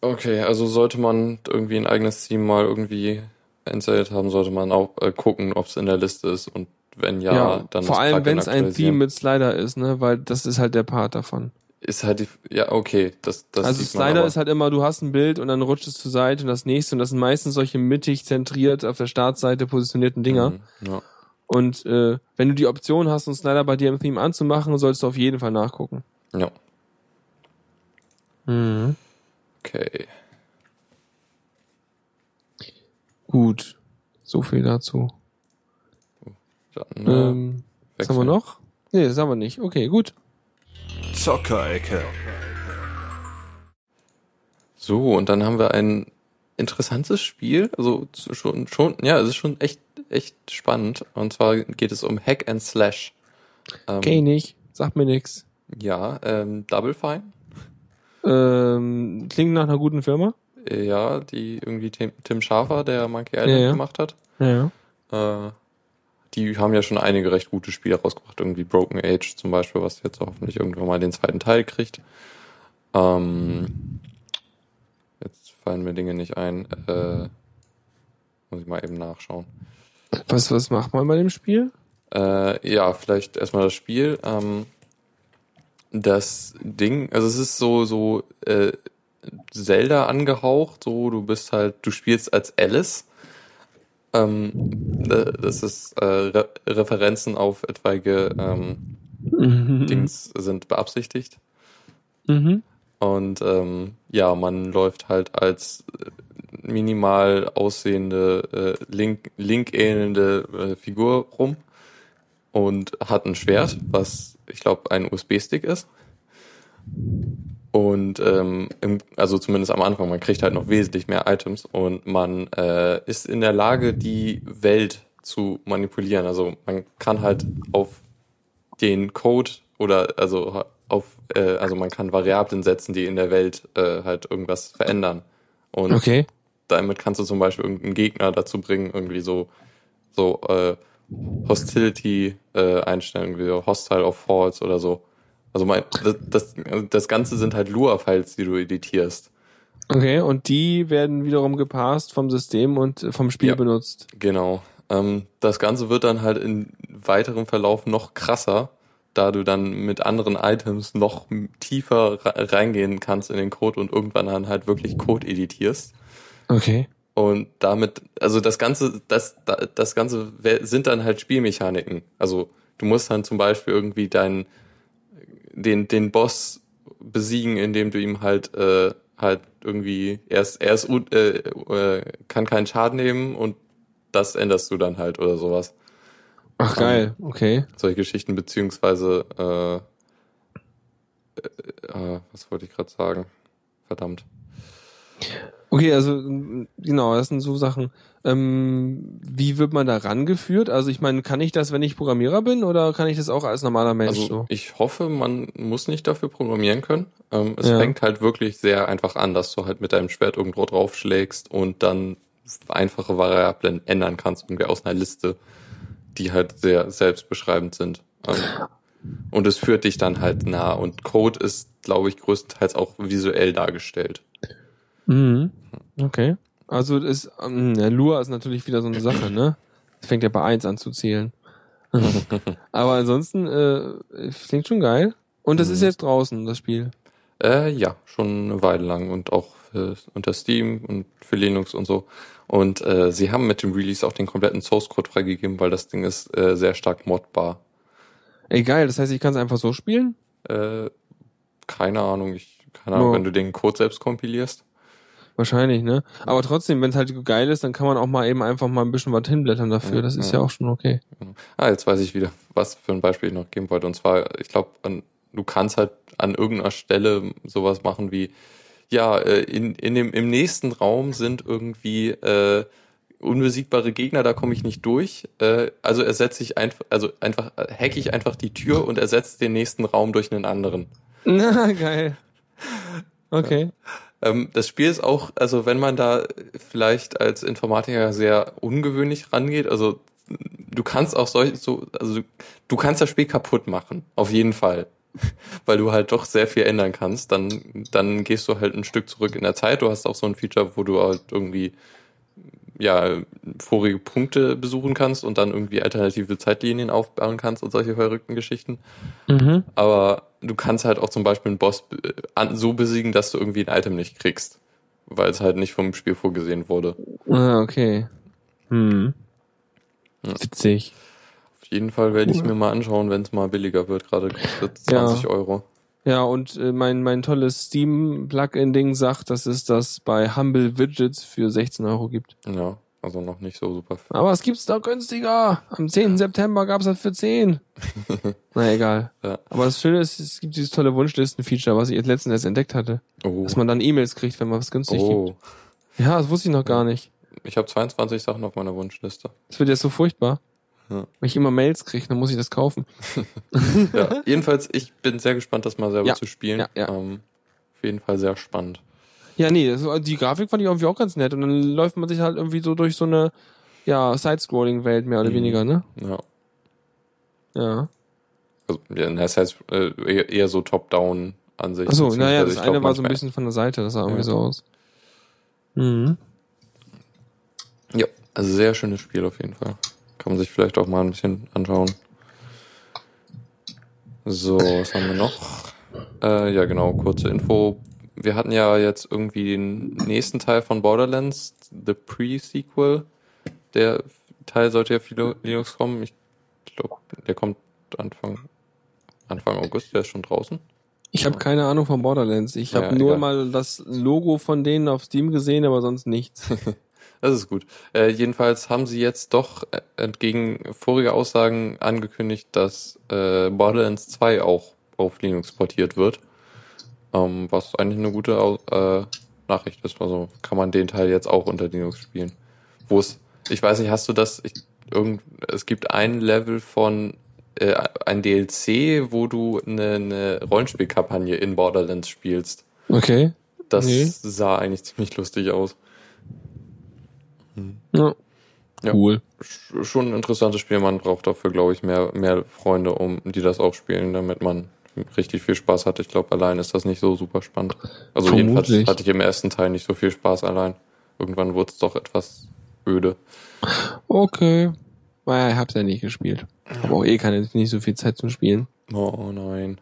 Okay, also sollte man irgendwie ein eigenes Theme mal irgendwie installiert haben, sollte man auch äh, gucken, ob es in der Liste ist und wenn ja, dann vor allem, wenn es ein. Theme mit Slider ist, ne, weil das ist halt der Part davon. Ist halt die ja okay, das das also Slider aber. ist halt immer, du hast ein Bild und dann rutscht es zur Seite und das nächste und das sind meistens solche mittig zentriert auf der Startseite positionierten Dinger. Mhm, ja. Und äh, wenn du die Option hast, einen Slider bei dir im Theme anzumachen, solltest du auf jeden Fall nachgucken. ja, Mhm. okay. Gut. So viel dazu. Dann, äh, ähm, was haben wir noch? Nee, das haben wir nicht. Okay, gut. Zockerecke. So, und dann haben wir ein interessantes Spiel, also schon, schon, ja, es ist schon echt, echt spannend. Und zwar geht es um Hack and Slash. Ähm, Okay, nicht. Sagt mir nix. Ja, ähm, Double Fine. Ähm, klingt nach einer guten Firma. Äh, Ja, die irgendwie Tim, Tim Schafer, der Monkey Island Ja, ja. gemacht hat. Ja. Äh, die haben ja schon einige recht gute Spiele rausgebracht, irgendwie Broken Age zum Beispiel, was jetzt hoffentlich irgendwann mal den zweiten Teil kriegt. Ähm, jetzt fallen mir Dinge nicht ein. Äh, muss ich mal eben nachschauen. Was, was macht man bei dem Spiel? Äh, ja, vielleicht erstmal das Spiel. Ähm, das Ding, also es ist so, so äh, Zelda angehaucht, so du bist halt, du spielst als Alice. Ähm, das ist äh, Re Referenzen auf etwaige ähm, mhm. Dings sind beabsichtigt. Mhm. Und ähm, ja, man läuft halt als minimal aussehende äh, Link Link ähnelnde äh, Figur rum und hat ein Schwert, was ich glaube ein USB-Stick ist. Und ähm, im, also zumindest am Anfang, man kriegt halt noch wesentlich mehr Items und man äh, ist in der Lage, die Welt zu manipulieren. Also man kann halt auf den Code oder also auf äh, also man kann Variablen setzen, die in der Welt äh, halt irgendwas verändern. Und okay. damit kannst du zum Beispiel irgendeinen Gegner dazu bringen, irgendwie so so äh, Hostility äh, einstellen, wie Hostile of False oder so. Also mein, das, das, das Ganze sind halt Lua-Files, die du editierst. Okay, und die werden wiederum gepasst vom System und vom Spiel ja, benutzt. Genau. Ähm, das Ganze wird dann halt in weiterem Verlauf noch krasser, da du dann mit anderen Items noch tiefer reingehen kannst in den Code und irgendwann dann halt wirklich Code editierst. Okay. Und damit, also das Ganze, das, das Ganze sind dann halt Spielmechaniken. Also du musst dann zum Beispiel irgendwie deinen, den, den Boss besiegen, indem du ihm halt, äh, halt irgendwie, er ist, er ist, äh, äh, kann keinen Schaden nehmen und das änderst du dann halt oder sowas. Ach geil, um, okay. Solche Geschichten, beziehungsweise, äh, äh, äh was wollte ich gerade sagen? Verdammt. Okay, also genau, das sind so Sachen. Ähm, wie wird man da rangeführt? Also ich meine, kann ich das, wenn ich Programmierer bin, oder kann ich das auch als normaler Mensch also, so? Ich hoffe, man muss nicht dafür programmieren können. Ähm, es ja. fängt halt wirklich sehr einfach an, dass du halt mit deinem Schwert irgendwo draufschlägst und dann einfache Variablen ändern kannst, irgendwie aus einer Liste, die halt sehr selbstbeschreibend sind. Ähm, und es führt dich dann halt nah. Und Code ist, glaube ich, größtenteils auch visuell dargestellt. Mhm. Okay. Also ist, ähm, ja, Lua ist natürlich wieder so eine Sache, ne? Das fängt ja bei eins an zu zählen. Aber ansonsten, äh, klingt schon geil. Und das mhm. ist jetzt draußen, das Spiel. Äh, ja, schon eine Weile lang und auch für, unter Steam und für Linux und so. Und äh, sie haben mit dem Release auch den kompletten Source Code freigegeben, weil das Ding ist äh, sehr stark modbar. Ey, geil, das heißt, ich kann es einfach so spielen? Äh, keine Ahnung, ich, keine Ahnung, oh. wenn du den Code selbst kompilierst. Wahrscheinlich, ne? Aber trotzdem, wenn es halt geil ist, dann kann man auch mal eben einfach mal ein bisschen was hinblättern dafür. Das ist ja, auch schon okay. Ah, jetzt weiß ich wieder, was für ein Beispiel ich noch geben wollte. Und zwar, ich glaube, du kannst halt an irgendeiner Stelle sowas machen wie, ja, äh, in, in dem, im nächsten Raum sind irgendwie äh, unbesiegbare Gegner, da komme ich nicht durch. Äh, also ersetze ich einfach, also einfach, hack ich einfach die Tür und ersetze den nächsten Raum durch einen anderen. Na, geil. Okay. Ähm, das Spiel ist auch, also wenn man da vielleicht als Informatiker sehr ungewöhnlich rangeht, also du kannst auch solch, so, also du kannst das Spiel kaputt machen, auf jeden Fall. Weil du halt doch sehr viel ändern kannst. Dann, dann gehst du halt ein Stück zurück in der Zeit. Du hast auch so ein Feature, wo du halt irgendwie ja, vorige Punkte besuchen kannst und dann irgendwie alternative Zeitlinien aufbauen kannst und solche verrückten Geschichten. Mhm. Aber du kannst halt auch zum Beispiel einen Boss äh, so besiegen, dass du irgendwie ein Item nicht kriegst, weil es halt nicht vom Spiel vorgesehen wurde. Ah, okay. Hm. Ja. Witzig. Auf jeden Fall werde ich es mir mal anschauen, wenn es mal billiger wird. Gerade kostet 20 ja. Euro. Ja, und äh, mein, mein tolles Steam-Plugin-Ding sagt, dass es das bei Humble Widgets für 16 Euro gibt. Ja, also noch nicht so super viel. Aber es gibt's doch günstiger. Am 10. September gab's das für 10. Na egal. Ja. Aber das Schöne ist, es gibt dieses tolle Wunschlisten-Feature, was ich jetzt letztens erst entdeckt hatte. Oh. Dass man dann E-Mails kriegt, wenn man was günstig oh. gibt. Ja, das wusste ich noch gar nicht. Ich habe 22 Sachen auf meiner Wunschliste. Das wird jetzt so furchtbar. Ja. Wenn ich immer Mails kriege, dann muss ich das kaufen. ja, jedenfalls, ich bin sehr gespannt, das mal selber ja. zu spielen. Ja, ja. Ähm, auf jeden Fall sehr spannend. Ja, nee, das, die Grafik fand ich irgendwie auch ganz nett. Und dann läuft man sich halt irgendwie so durch so eine, ja, Side-Scrolling-Welt mehr oder mhm. weniger, ne? Ja. Ja. Also, ja, das heißt, äh, eher so Top-Down an sich. Achso, naja, das eine glaub, war so ein bisschen von der Seite, das sah irgendwie ja. so aus. Mhm. Ja, also sehr schönes Spiel auf jeden Fall. Kann man sich vielleicht auch mal ein bisschen anschauen. So, was haben wir noch? Äh, ja, genau, kurze Info. Wir hatten ja jetzt irgendwie den nächsten Teil von Borderlands, The Pre-Sequel. Der Teil sollte ja für Linux kommen. Ich glaube, der kommt Anfang, Anfang August, der ist schon draußen. Ich habe keine Ahnung von Borderlands. Ich habe Ja, nur egal. mal das Logo von denen auf Steam gesehen, aber sonst nichts. Das ist gut. Äh, jedenfalls haben sie jetzt doch äh, entgegen voriger Aussagen angekündigt, dass äh, Borderlands 2 auch auf Linux portiert wird. Ähm, was eigentlich eine gute äh, Nachricht ist. Also kann man den Teil jetzt auch unter Linux spielen. Wo es, ich weiß nicht, hast du das? Ich, irgend, es gibt ein Level von äh, ein DLC, wo du eine, eine Rollenspielkampagne in Borderlands spielst. Okay. Das Nee. sah eigentlich ziemlich lustig aus. Ja. Ja. Cool. Sch- schon ein interessantes Spiel. Man braucht dafür, glaube ich, mehr, mehr Freunde, um die das auch spielen, damit man richtig viel Spaß hat. Ich glaube, allein ist das nicht so super spannend. Also jedenfalls Vermutlich. hatte ich im ersten Teil nicht so viel Spaß allein. Irgendwann wurde es doch etwas öde. Okay. Naja, ich hab's ja nicht gespielt. Aber auch eh keine, nicht so viel Zeit zum Spielen. Oh nein.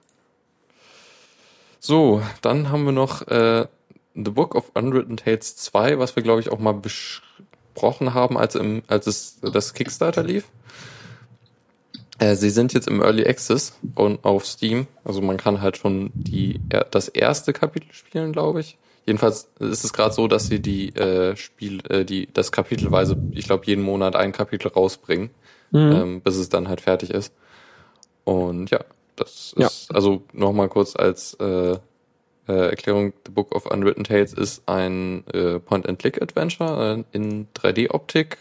So, dann haben wir noch äh, The Book of Unwritten Tales 2, was wir, glaube ich, auch mal besprochen haben, als, im, als es das Kickstarter lief. Äh, sie sind jetzt im Early Access und auf Steam. Also man kann halt schon die, das erste Kapitel spielen, glaube ich. Jedenfalls ist es gerade so, dass sie die äh, Spiel, äh, die das kapitelweise, ich glaube, jeden Monat ein Kapitel rausbringen, Mhm. ähm, bis es dann halt fertig ist. Und ja, das Ja. ist also nochmal kurz als äh, äh, Erklärung: The Book of Unwritten Tales ist ein äh, Point-and-Click-Adventure äh, in 3D-Optik,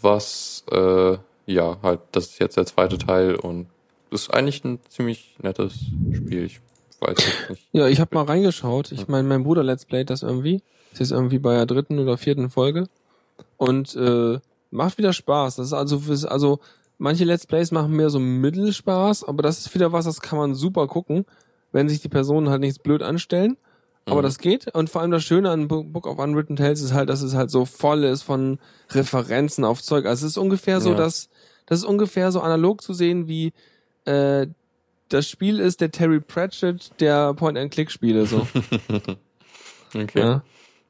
was äh, ja halt das ist jetzt der zweite Teil und ist eigentlich ein ziemlich nettes Spiel. Ich weiß nicht. Ja, ich habe mal reingeschaut. Ich meine, mein Bruder Let's Playt das irgendwie. Ist jetzt irgendwie bei der dritten oder vierten Folge. Und äh, macht wieder Spaß. Das ist also, fürs- also manche Let's Plays machen mehr so Mittelspaß, aber das ist wieder was, das kann man super gucken, wenn sich die Personen halt nichts blöd anstellen. Aber Mhm. das geht. Und vor allem das Schöne an Bo- Book of Unwritten Tales ist halt, dass es halt so voll ist von Referenzen auf Zeug. Also es ist ungefähr so, Ja. dass das ist ungefähr so analog zu sehen wie äh, das Spiel ist der Terry Pratchett der Point-and-Click-Spiele. So. Okay. ja.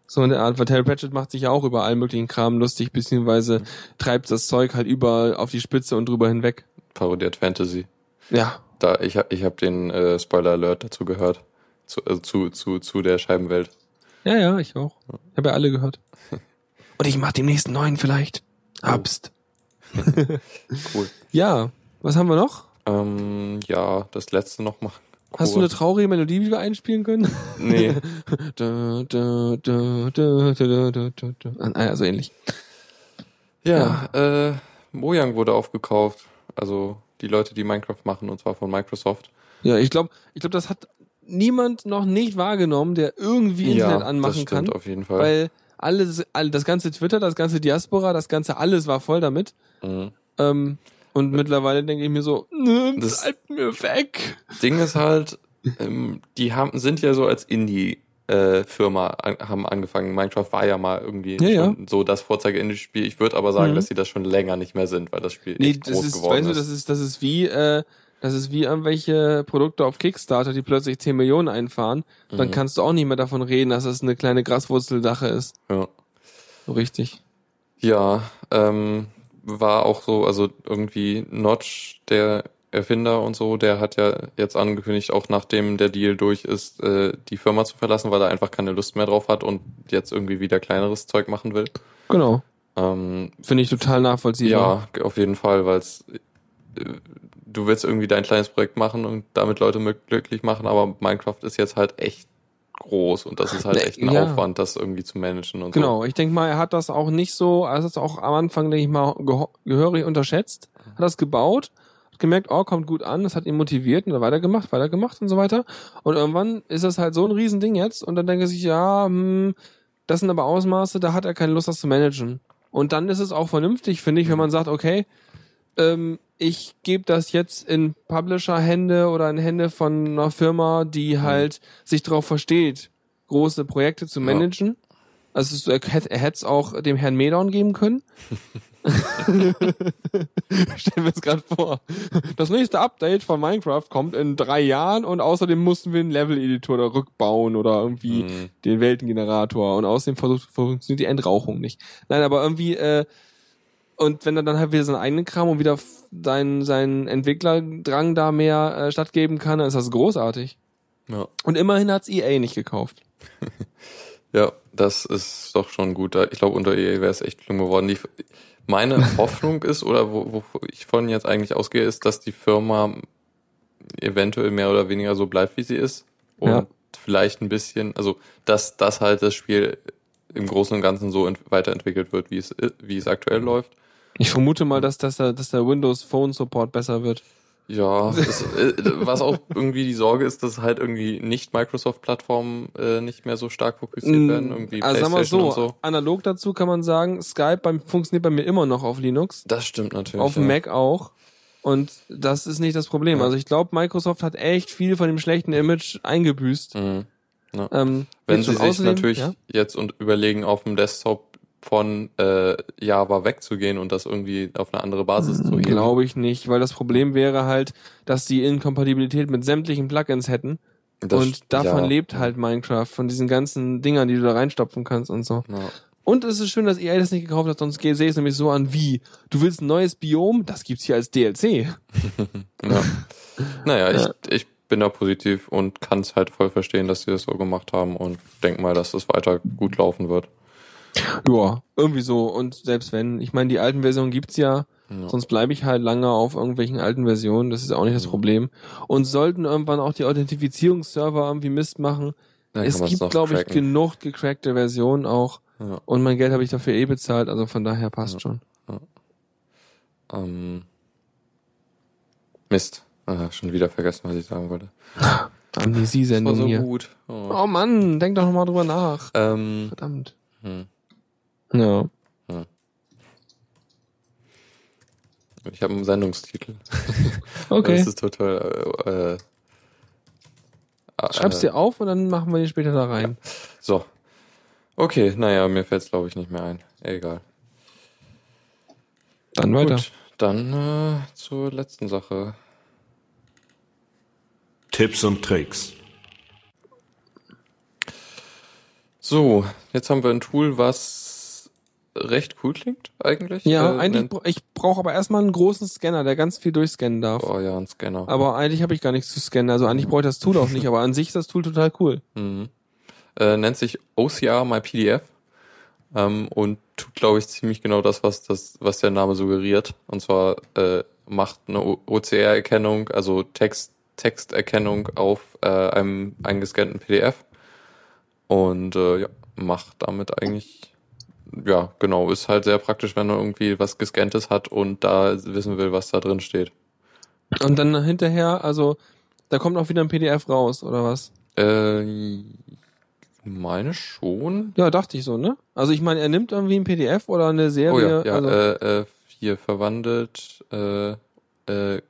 So in der Art, weil Terry Pratchett macht sich ja auch über allen möglichen Kram lustig, beziehungsweise treibt das Zeug halt überall auf die Spitze und drüber hinweg. Parodiert Fantasy. Ja. Da ich hab, ich hab den äh, Spoiler Alert dazu gehört. Zu, also zu, zu, zu der Scheibenwelt. Ja, ja, ich auch. Ich habe ja alle gehört. Und ich mach demnächst neuen vielleicht. Habst. Cool. Ja. Was haben wir noch? Ähm, ja, das letzte noch mal. Hast du eine traurige Melodie, die wir einspielen können? Nee. da, da, da, da. Ah, ja, ähnlich. Ja, äh, Mojang wurde aufgekauft. Also die Leute, die Minecraft machen, und zwar von Microsoft. Ja, ich glaube, ich glaube, das hat niemand noch nicht wahrgenommen, der irgendwie Internet das anmachen stimmt kann. auf jeden Fall. Weil alles, all, das ganze Twitter, das ganze Diaspora, das ganze alles war voll damit. Mhm. Ähm, und mittlerweile denke ich mir so, nö, Das- bleibt mir weg. Ding ist halt, ähm, die haben, sind ja so als Indie äh, Firma an, haben angefangen. Minecraft war ja mal irgendwie Ja, schon so das Vorzeige-Indie-Spiel. Ich würde aber sagen, Mhm. dass sie das schon länger nicht mehr sind, weil das Spiel Nee, echt das groß ist, geworden weißt du, ist. das ist, das ist wie, äh, das ist wie irgendwelche Produkte auf Kickstarter, die plötzlich 10 Millionen einfahren. Dann Mhm. kannst du auch nicht mehr davon reden, dass das eine kleine Graswurzeldache ist. ja. So richtig. Ja, ähm, war auch so, also irgendwie Notch, der Erfinder und so, der hat ja jetzt angekündigt, auch nachdem der Deal durch ist, äh, die Firma zu verlassen, weil er einfach keine Lust mehr drauf hat und jetzt irgendwie wieder kleineres Zeug machen will. Genau. Ähm, Finde ich total nachvollziehbar. ja, auf jeden Fall, weil es du willst irgendwie dein kleines Projekt machen und damit Leute glücklich machen, aber Minecraft ist jetzt halt echt groß und das ist halt Ne, echt ein ja. Aufwand, das irgendwie zu managen und Genau, ich denke mal, er hat das auch nicht so, er hat das auch am Anfang, denke ich mal, gehörig unterschätzt, hat das gebaut, hat gemerkt, oh, kommt gut an, das hat ihn motiviert und dann weitergemacht, weitergemacht und so weiter. Und irgendwann ist das halt so ein Riesending jetzt und dann denke ich sich, ja, hm, das sind aber Ausmaße, da hat er keine Lust, das zu managen. Und dann ist es auch vernünftig, finde ich, wenn man sagt, okay, ähm, ich gebe das jetzt in Publisher-Hände oder in Hände von einer Firma, die halt sich darauf versteht, große Projekte zu Ja. managen. Also es- er hätte er hätte es auch dem Herrn Medon geben können. Stellen wir es gerade vor. Das nächste Update von Minecraft kommt in drei Jahren und außerdem mussten wir einen Level-Editor da rückbauen oder irgendwie Mhm. den Weltengenerator und außerdem versucht, funktioniert die Entrauchung nicht. Nein, aber irgendwie, äh, und wenn er dann halt wieder seinen eigenen Kram und wieder seinen, seinen Entwicklerdrang da mehr äh, stattgeben kann, dann ist das großartig. Ja. Und immerhin hat's EA nicht gekauft. Ja, das ist doch schon gut. Ich glaube, unter EA wäre es echt schlimm geworden. Die, meine Hoffnung ist, oder wo, wo ich von jetzt eigentlich ausgehe, ist, dass die Firma eventuell mehr oder weniger so bleibt, wie sie ist. Und Ja. vielleicht ein bisschen, also dass das halt das Spiel im Großen und Ganzen so ent weiterentwickelt wird, wie es, wie es aktuell läuft. Ich vermute mal, dass, dass, der, dass der Windows Phone Support besser wird. Ja, es, äh, was auch irgendwie die Sorge ist, dass halt irgendwie nicht Microsoft-Plattformen äh, nicht mehr so stark fokussiert werden, irgendwie also sagen wir so, und so. analog dazu kann man sagen, Skype beim, funktioniert bei mir immer noch auf Linux, Das stimmt natürlich. auf ja. Mac auch. Und das ist nicht das Problem. Ja. Also ich glaube, Microsoft hat echt viel von dem schlechten Image eingebüßt. Mhm. Ähm, Wenn sie sich natürlich ja? jetzt und überlegen, auf dem Desktop von äh, Java wegzugehen und das irgendwie auf eine andere Basis zu heben. Glaube ich nicht, weil das Problem wäre halt, dass die Inkompatibilität mit sämtlichen Plugins hätten. Das- und davon ja. lebt halt Minecraft, von diesen ganzen Dingern, die du da reinstopfen kannst und so. Ja. Und es ist schön, dass EA das nicht gekauft hat, sonst sehe ich es nämlich so an wie, du willst ein neues Biom, das gibt's hier als DLC. Ja. Naja, ich, ich bin da positiv und kann es halt voll verstehen, dass sie das so gemacht haben und denk mal, dass das weiter gut laufen wird. Ja, irgendwie so. Und selbst wenn, ich meine, die alten Versionen gibt's ja, Ja. sonst bleibe ich halt lange auf irgendwelchen alten Versionen, das ist auch nicht das Problem. Und sollten irgendwann auch die Authentifizierungsserver irgendwie Mist machen, Dann es gibt, glaube ich, genug gecrackte Versionen auch. Ja. Und mein Geld habe ich dafür eh bezahlt, also von daher passt Ja. schon. Ähm, Mist. Ah, schon wieder vergessen, was ich sagen wollte. Amnesie-Sendung so hier. gut. Oh. Oh Mann, denk doch noch mal drüber nach. Ähm, Verdammt. hm. Ja. Ich habe einen Sendungstitel. Okay. Das ist total. Äh, äh, Schreib's äh, dir auf und dann machen wir den später da rein. So. Okay, naja, mir fällt's glaube ich nicht mehr ein. Egal. Dann weiter. Gut, dann äh, zur letzten Sache. Tipps und Tricks. So, jetzt haben wir ein Tool, was recht cool klingt eigentlich. Ja, Äh, eigentlich, bra- ich brauche aber erstmal einen großen Scanner, der ganz viel durchscannen darf. Oh ja, ein Scanner. Aber eigentlich habe ich gar nichts zu scannen. Also eigentlich brauche ich das Tool auch nicht, aber an sich ist das Tool total cool. Mhm. Äh, nennt sich OCR My PDF ähm, und tut, glaube ich, ziemlich genau das, was das, was der Name suggeriert. Und zwar äh, macht eine OCR-Erkennung, also Text, Texterkennung auf äh, einem eingescannten PDF und äh, ja, macht damit eigentlich ja genau ist halt sehr praktisch, wenn man irgendwie was gescanntes hat und da wissen will, was da drin steht. Und dann hinterher, also da kommt auch wieder ein PDF raus, oder was? Äh, meine schon. Ja, dachte ich so, ne? Also ich meine, er nimmt irgendwie ein PDF oder eine Oh Serie. ja, ja also, äh, äh, hier verwandelt, äh, äh,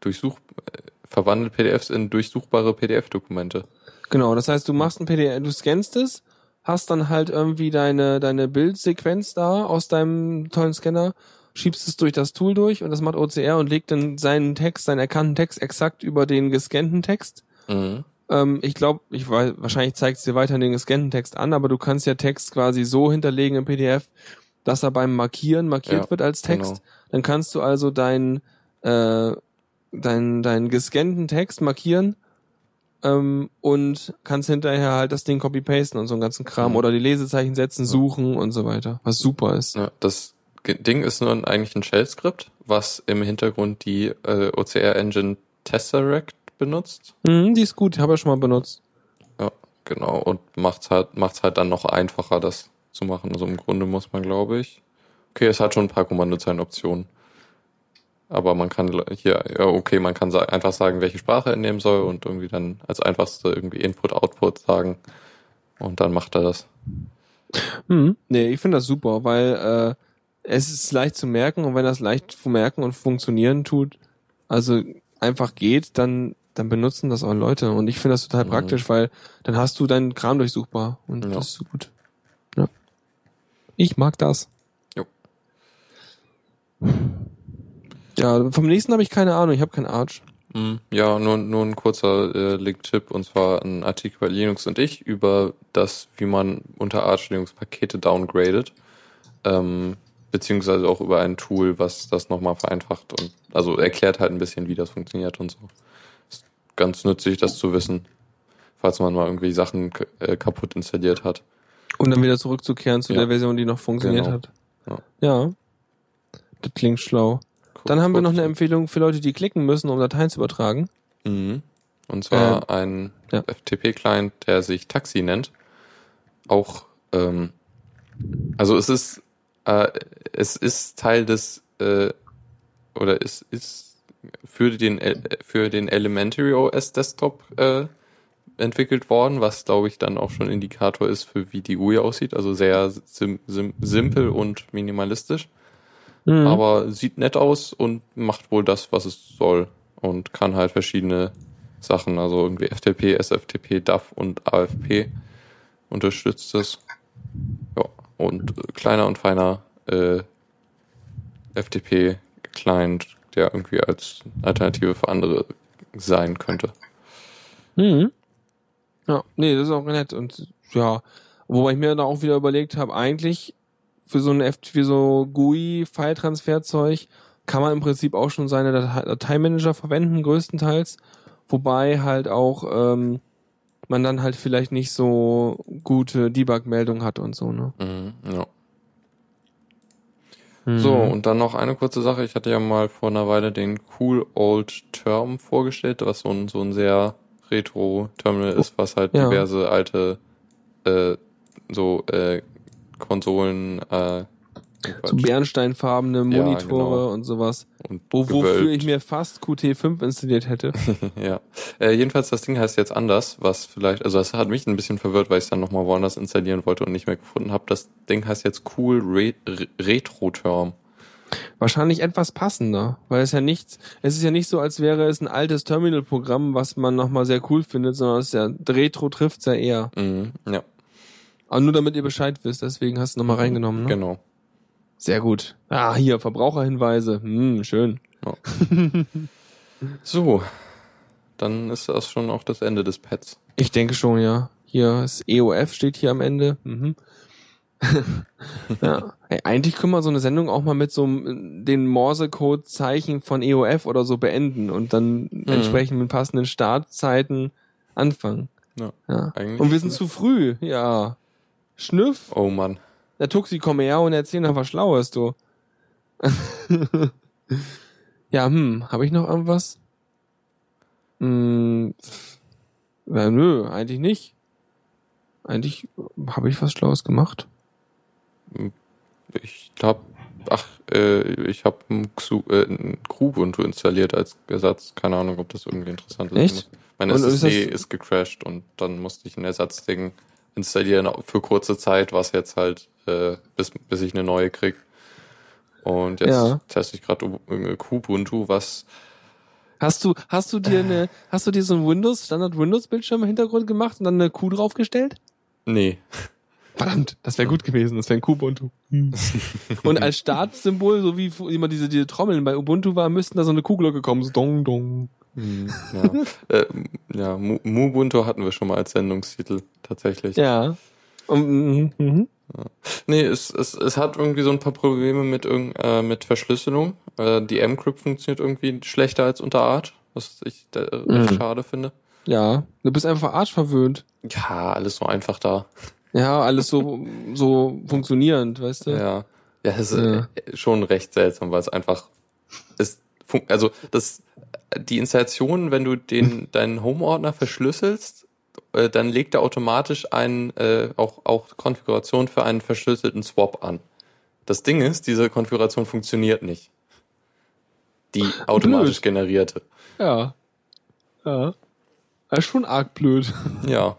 durchsuch, äh, verwandelt PDFs in durchsuchbare PDF-Dokumente. Genau, das heißt, du machst ein PDF, du scannst es, hast dann halt irgendwie deine, deine Bildsequenz da aus deinem tollen Scanner, schiebst es durch das Tool durch und das macht OCR und legt dann seinen Text, seinen erkannten Text exakt über den gescannten Text. Mhm. Ähm, ich glaube, ich weiß, wahrscheinlich zeigt es dir weiterhin den gescannten Text an, aber du kannst ja Text quasi so hinterlegen im PDF, dass er beim Markieren markiert Ja, wird als Text. genau. Dann kannst du also deinen äh, deinen deinen gescannten Text markieren ähm, und kannst hinterher halt das Ding copy-pasten und so einen ganzen Kram Mhm. oder die Lesezeichen setzen, suchen und so weiter, was super ist. Ja, das Ding ist nur ein- eigentlich ein Shell-Skript, was im Hintergrund die äh, OCR-Engine Tesseract benutzt. Mhm, die ist gut, habe ich schon mal benutzt. Ja, genau. Und macht's halt, macht's halt dann noch einfacher, das zu machen. Also im Grunde muss man, glaube ich. Okay, es hat schon ein paar Kommandozeilenoptionen. Aber man kann hier, ja, okay, man kann einfach sagen, welche Sprache er nehmen soll und irgendwie dann als einfachste irgendwie Input, Output sagen. Und dann macht er das. Mhm. Nee, ich finde das super, weil äh, es ist leicht zu merken und wenn das leicht zu merken und funktionieren tut, also einfach geht, dann dann benutzen das auch Leute und ich finde das total Mhm. praktisch, weil dann hast du deinen Kram durchsuchbar und Ja. das ist so gut. Ja. Ich mag das. Ja, vom nächsten habe ich keine Ahnung, ich habe keinen Arch. Mm, Ja, nur, nur ein kurzer äh, Link-Tipp und zwar ein Artikel bei Linux und ich über das, wie man unter Arch Linux Pakete downgradet. Ähm, beziehungsweise auch über ein Tool, was das nochmal vereinfacht und also erklärt halt ein bisschen, wie das funktioniert und so. Ist ganz nützlich, das zu wissen, falls man mal irgendwie Sachen äh, kaputt installiert hat. Und dann wieder zurückzukehren zu Ja. der Version, die noch funktioniert Genau. hat. Ja. Ja. Das klingt schlau. Dann haben wir noch eine Empfehlung für Leute, die klicken müssen, um Dateien zu übertragen. Mhm. Und zwar ein ja. FTP-Client, der sich Taxi nennt. Auch, ähm, also es ist, äh, es ist Teil des, äh, oder es ist für den, El- für den Elementary OS Desktop äh, entwickelt worden, was glaube ich dann auch schon Indikator ist für wie die GUI aussieht. Also sehr sim sim simpel und minimalistisch. Mhm. Aber sieht nett aus und macht wohl das, was es soll. Und kann halt verschiedene Sachen, also irgendwie FTP, SFTP, DAF und AFP unterstützt es. Ja, und äh, kleiner und feiner äh, FTP-Client, der irgendwie als Alternative für andere sein könnte. Mhm. Ja, nee, das ist auch nett. Und ja, wobei ich mir da auch wieder überlegt habe, eigentlich für so ein für so GUI-File-Transfer-Zeug kann man im Prinzip auch schon seine Datei Dateimanager verwenden, größtenteils. Wobei halt auch ähm, man dann halt vielleicht nicht so gute Debug-Meldungen hat und so, ne? Mhm, ja. So, Mhm. und dann noch eine kurze Sache. Ich hatte ja mal vor einer Weile den Cool Old Term vorgestellt, was so ein, so ein sehr Retro-Terminal ist, was halt Ja. diverse alte äh, so äh, Konsolen äh, so bernsteinfarbene Ja, Monitore genau. und sowas. und Wo, wofür ich mir fast Qt5 installiert hätte. ja. Äh, jedenfalls, das Ding heißt jetzt anders, was vielleicht, also das hat mich ein bisschen verwirrt, weil ich es dann nochmal woanders installieren wollte und nicht mehr gefunden habe. Das Ding heißt jetzt Cool Re Re Retro-Term. Wahrscheinlich etwas passender, weil es ja nichts, es ist ja nicht so, als wäre es ein altes Terminal-Programm, was man nochmal sehr cool findet, sondern es ist ja, Retro trifft's ja eher. Mhm, ja, Aber nur damit ihr Bescheid wisst, deswegen hast du nochmal reingenommen, ne? genau. Sehr gut. Ah, hier, Verbraucherhinweise. Hm, schön. So, dann ist das schon auch das Ende des Pads. Ich denke schon, ja. Hier ist EOF steht hier am Ende. Mhm. ja. Hey, eigentlich können wir so eine Sendung auch mal mit so den Morse-Code-Zeichen von EOF oder so beenden und dann entsprechend mit passenden Startzeiten anfangen. Ja, Ja. Und wir sind zu früh, ja. Schnüff, Oh Mann. der Tuxi, komm her und erzähl noch was Schlaues, du. ja, hm, habe ich noch irgendwas? Hm, pff, ja, nö, eigentlich nicht. Eigentlich habe ich was Schlaues gemacht. Ich glaube, ach, äh, ich habe ein, Xu- äh, ein Kubuntu installiert als Ersatz. Keine Ahnung, ob das irgendwie interessant ist. Echt? Meine Und ist SSD das- ist gecrashed und dann musste ich ein Ersatzding installieren für kurze Zeit, was jetzt halt äh, bis bis ich eine neue krieg. Und jetzt Ja. teste ich gerade Kubuntu, was Hast du, hast du dir eine, hast du dir so ein Windows, Standard Windows Bildschirm im Hintergrund gemacht und dann eine Kuh draufgestellt? nee, Verdammt, das wäre gut gewesen, das wäre ein Kubuntu. Und als Startsymbol, so wie immer diese, diese Trommeln bei Ubuntu war, müssten da so eine Kuhglocke kommen, so dong, dong. Hm, ja, äh, ja Mu- Mubuntu hatten wir schon mal als Sendungstitel tatsächlich. Ja. Und, mhm, mhm. Nee, es, es, es hat irgendwie so ein paar Probleme mit, äh, mit Verschlüsselung. Äh, die M-Crypt funktioniert irgendwie schlechter als unter Arch, was ich äh, Mhm. schade finde. Ja, du bist einfach Arsch verwöhnt. Ja, alles so einfach da. Ja, alles so, so funktionierend, weißt du? Ja, ja, das ist Ja. äh, schon recht seltsam, weil es einfach Also das, die Installation, wenn du den deinen Home-Ordner verschlüsselst, äh, dann legt er automatisch ein äh, auch auch Konfiguration für einen verschlüsselten Swap an. Das Ding ist, diese Konfiguration funktioniert nicht. Die automatisch Blöd. generierte. Ja. Ja. Das ist schon arg blöd. Ja.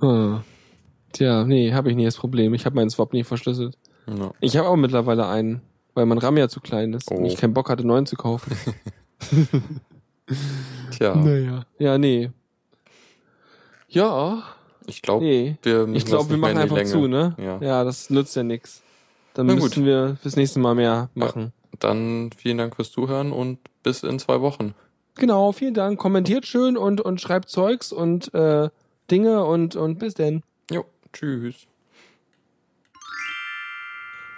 Hm. Tja, nee, habe ich nie das Problem. Ich habe meinen Swap nie verschlüsselt. ja. Ich habe aber mittlerweile einen, weil mein RAM ja zu klein ist und Oh. ich keinen Bock hatte, neuen zu kaufen. Tja, Naja. Ja, nee. Ja, ich glaube, nee. wir müssen Ich das glaube, wir machen einfach Länge. zu, ne? Ja. ja, das nützt ja nix. Dann Na müssen gut. wir fürs nächste Mal mehr machen. Dann vielen Dank fürs Zuhören und bis in zwei Wochen. Genau, vielen Dank. Kommentiert schön und, und schreibt Zeugs und äh, Dinge und, und bis denn. Jo, tschüss.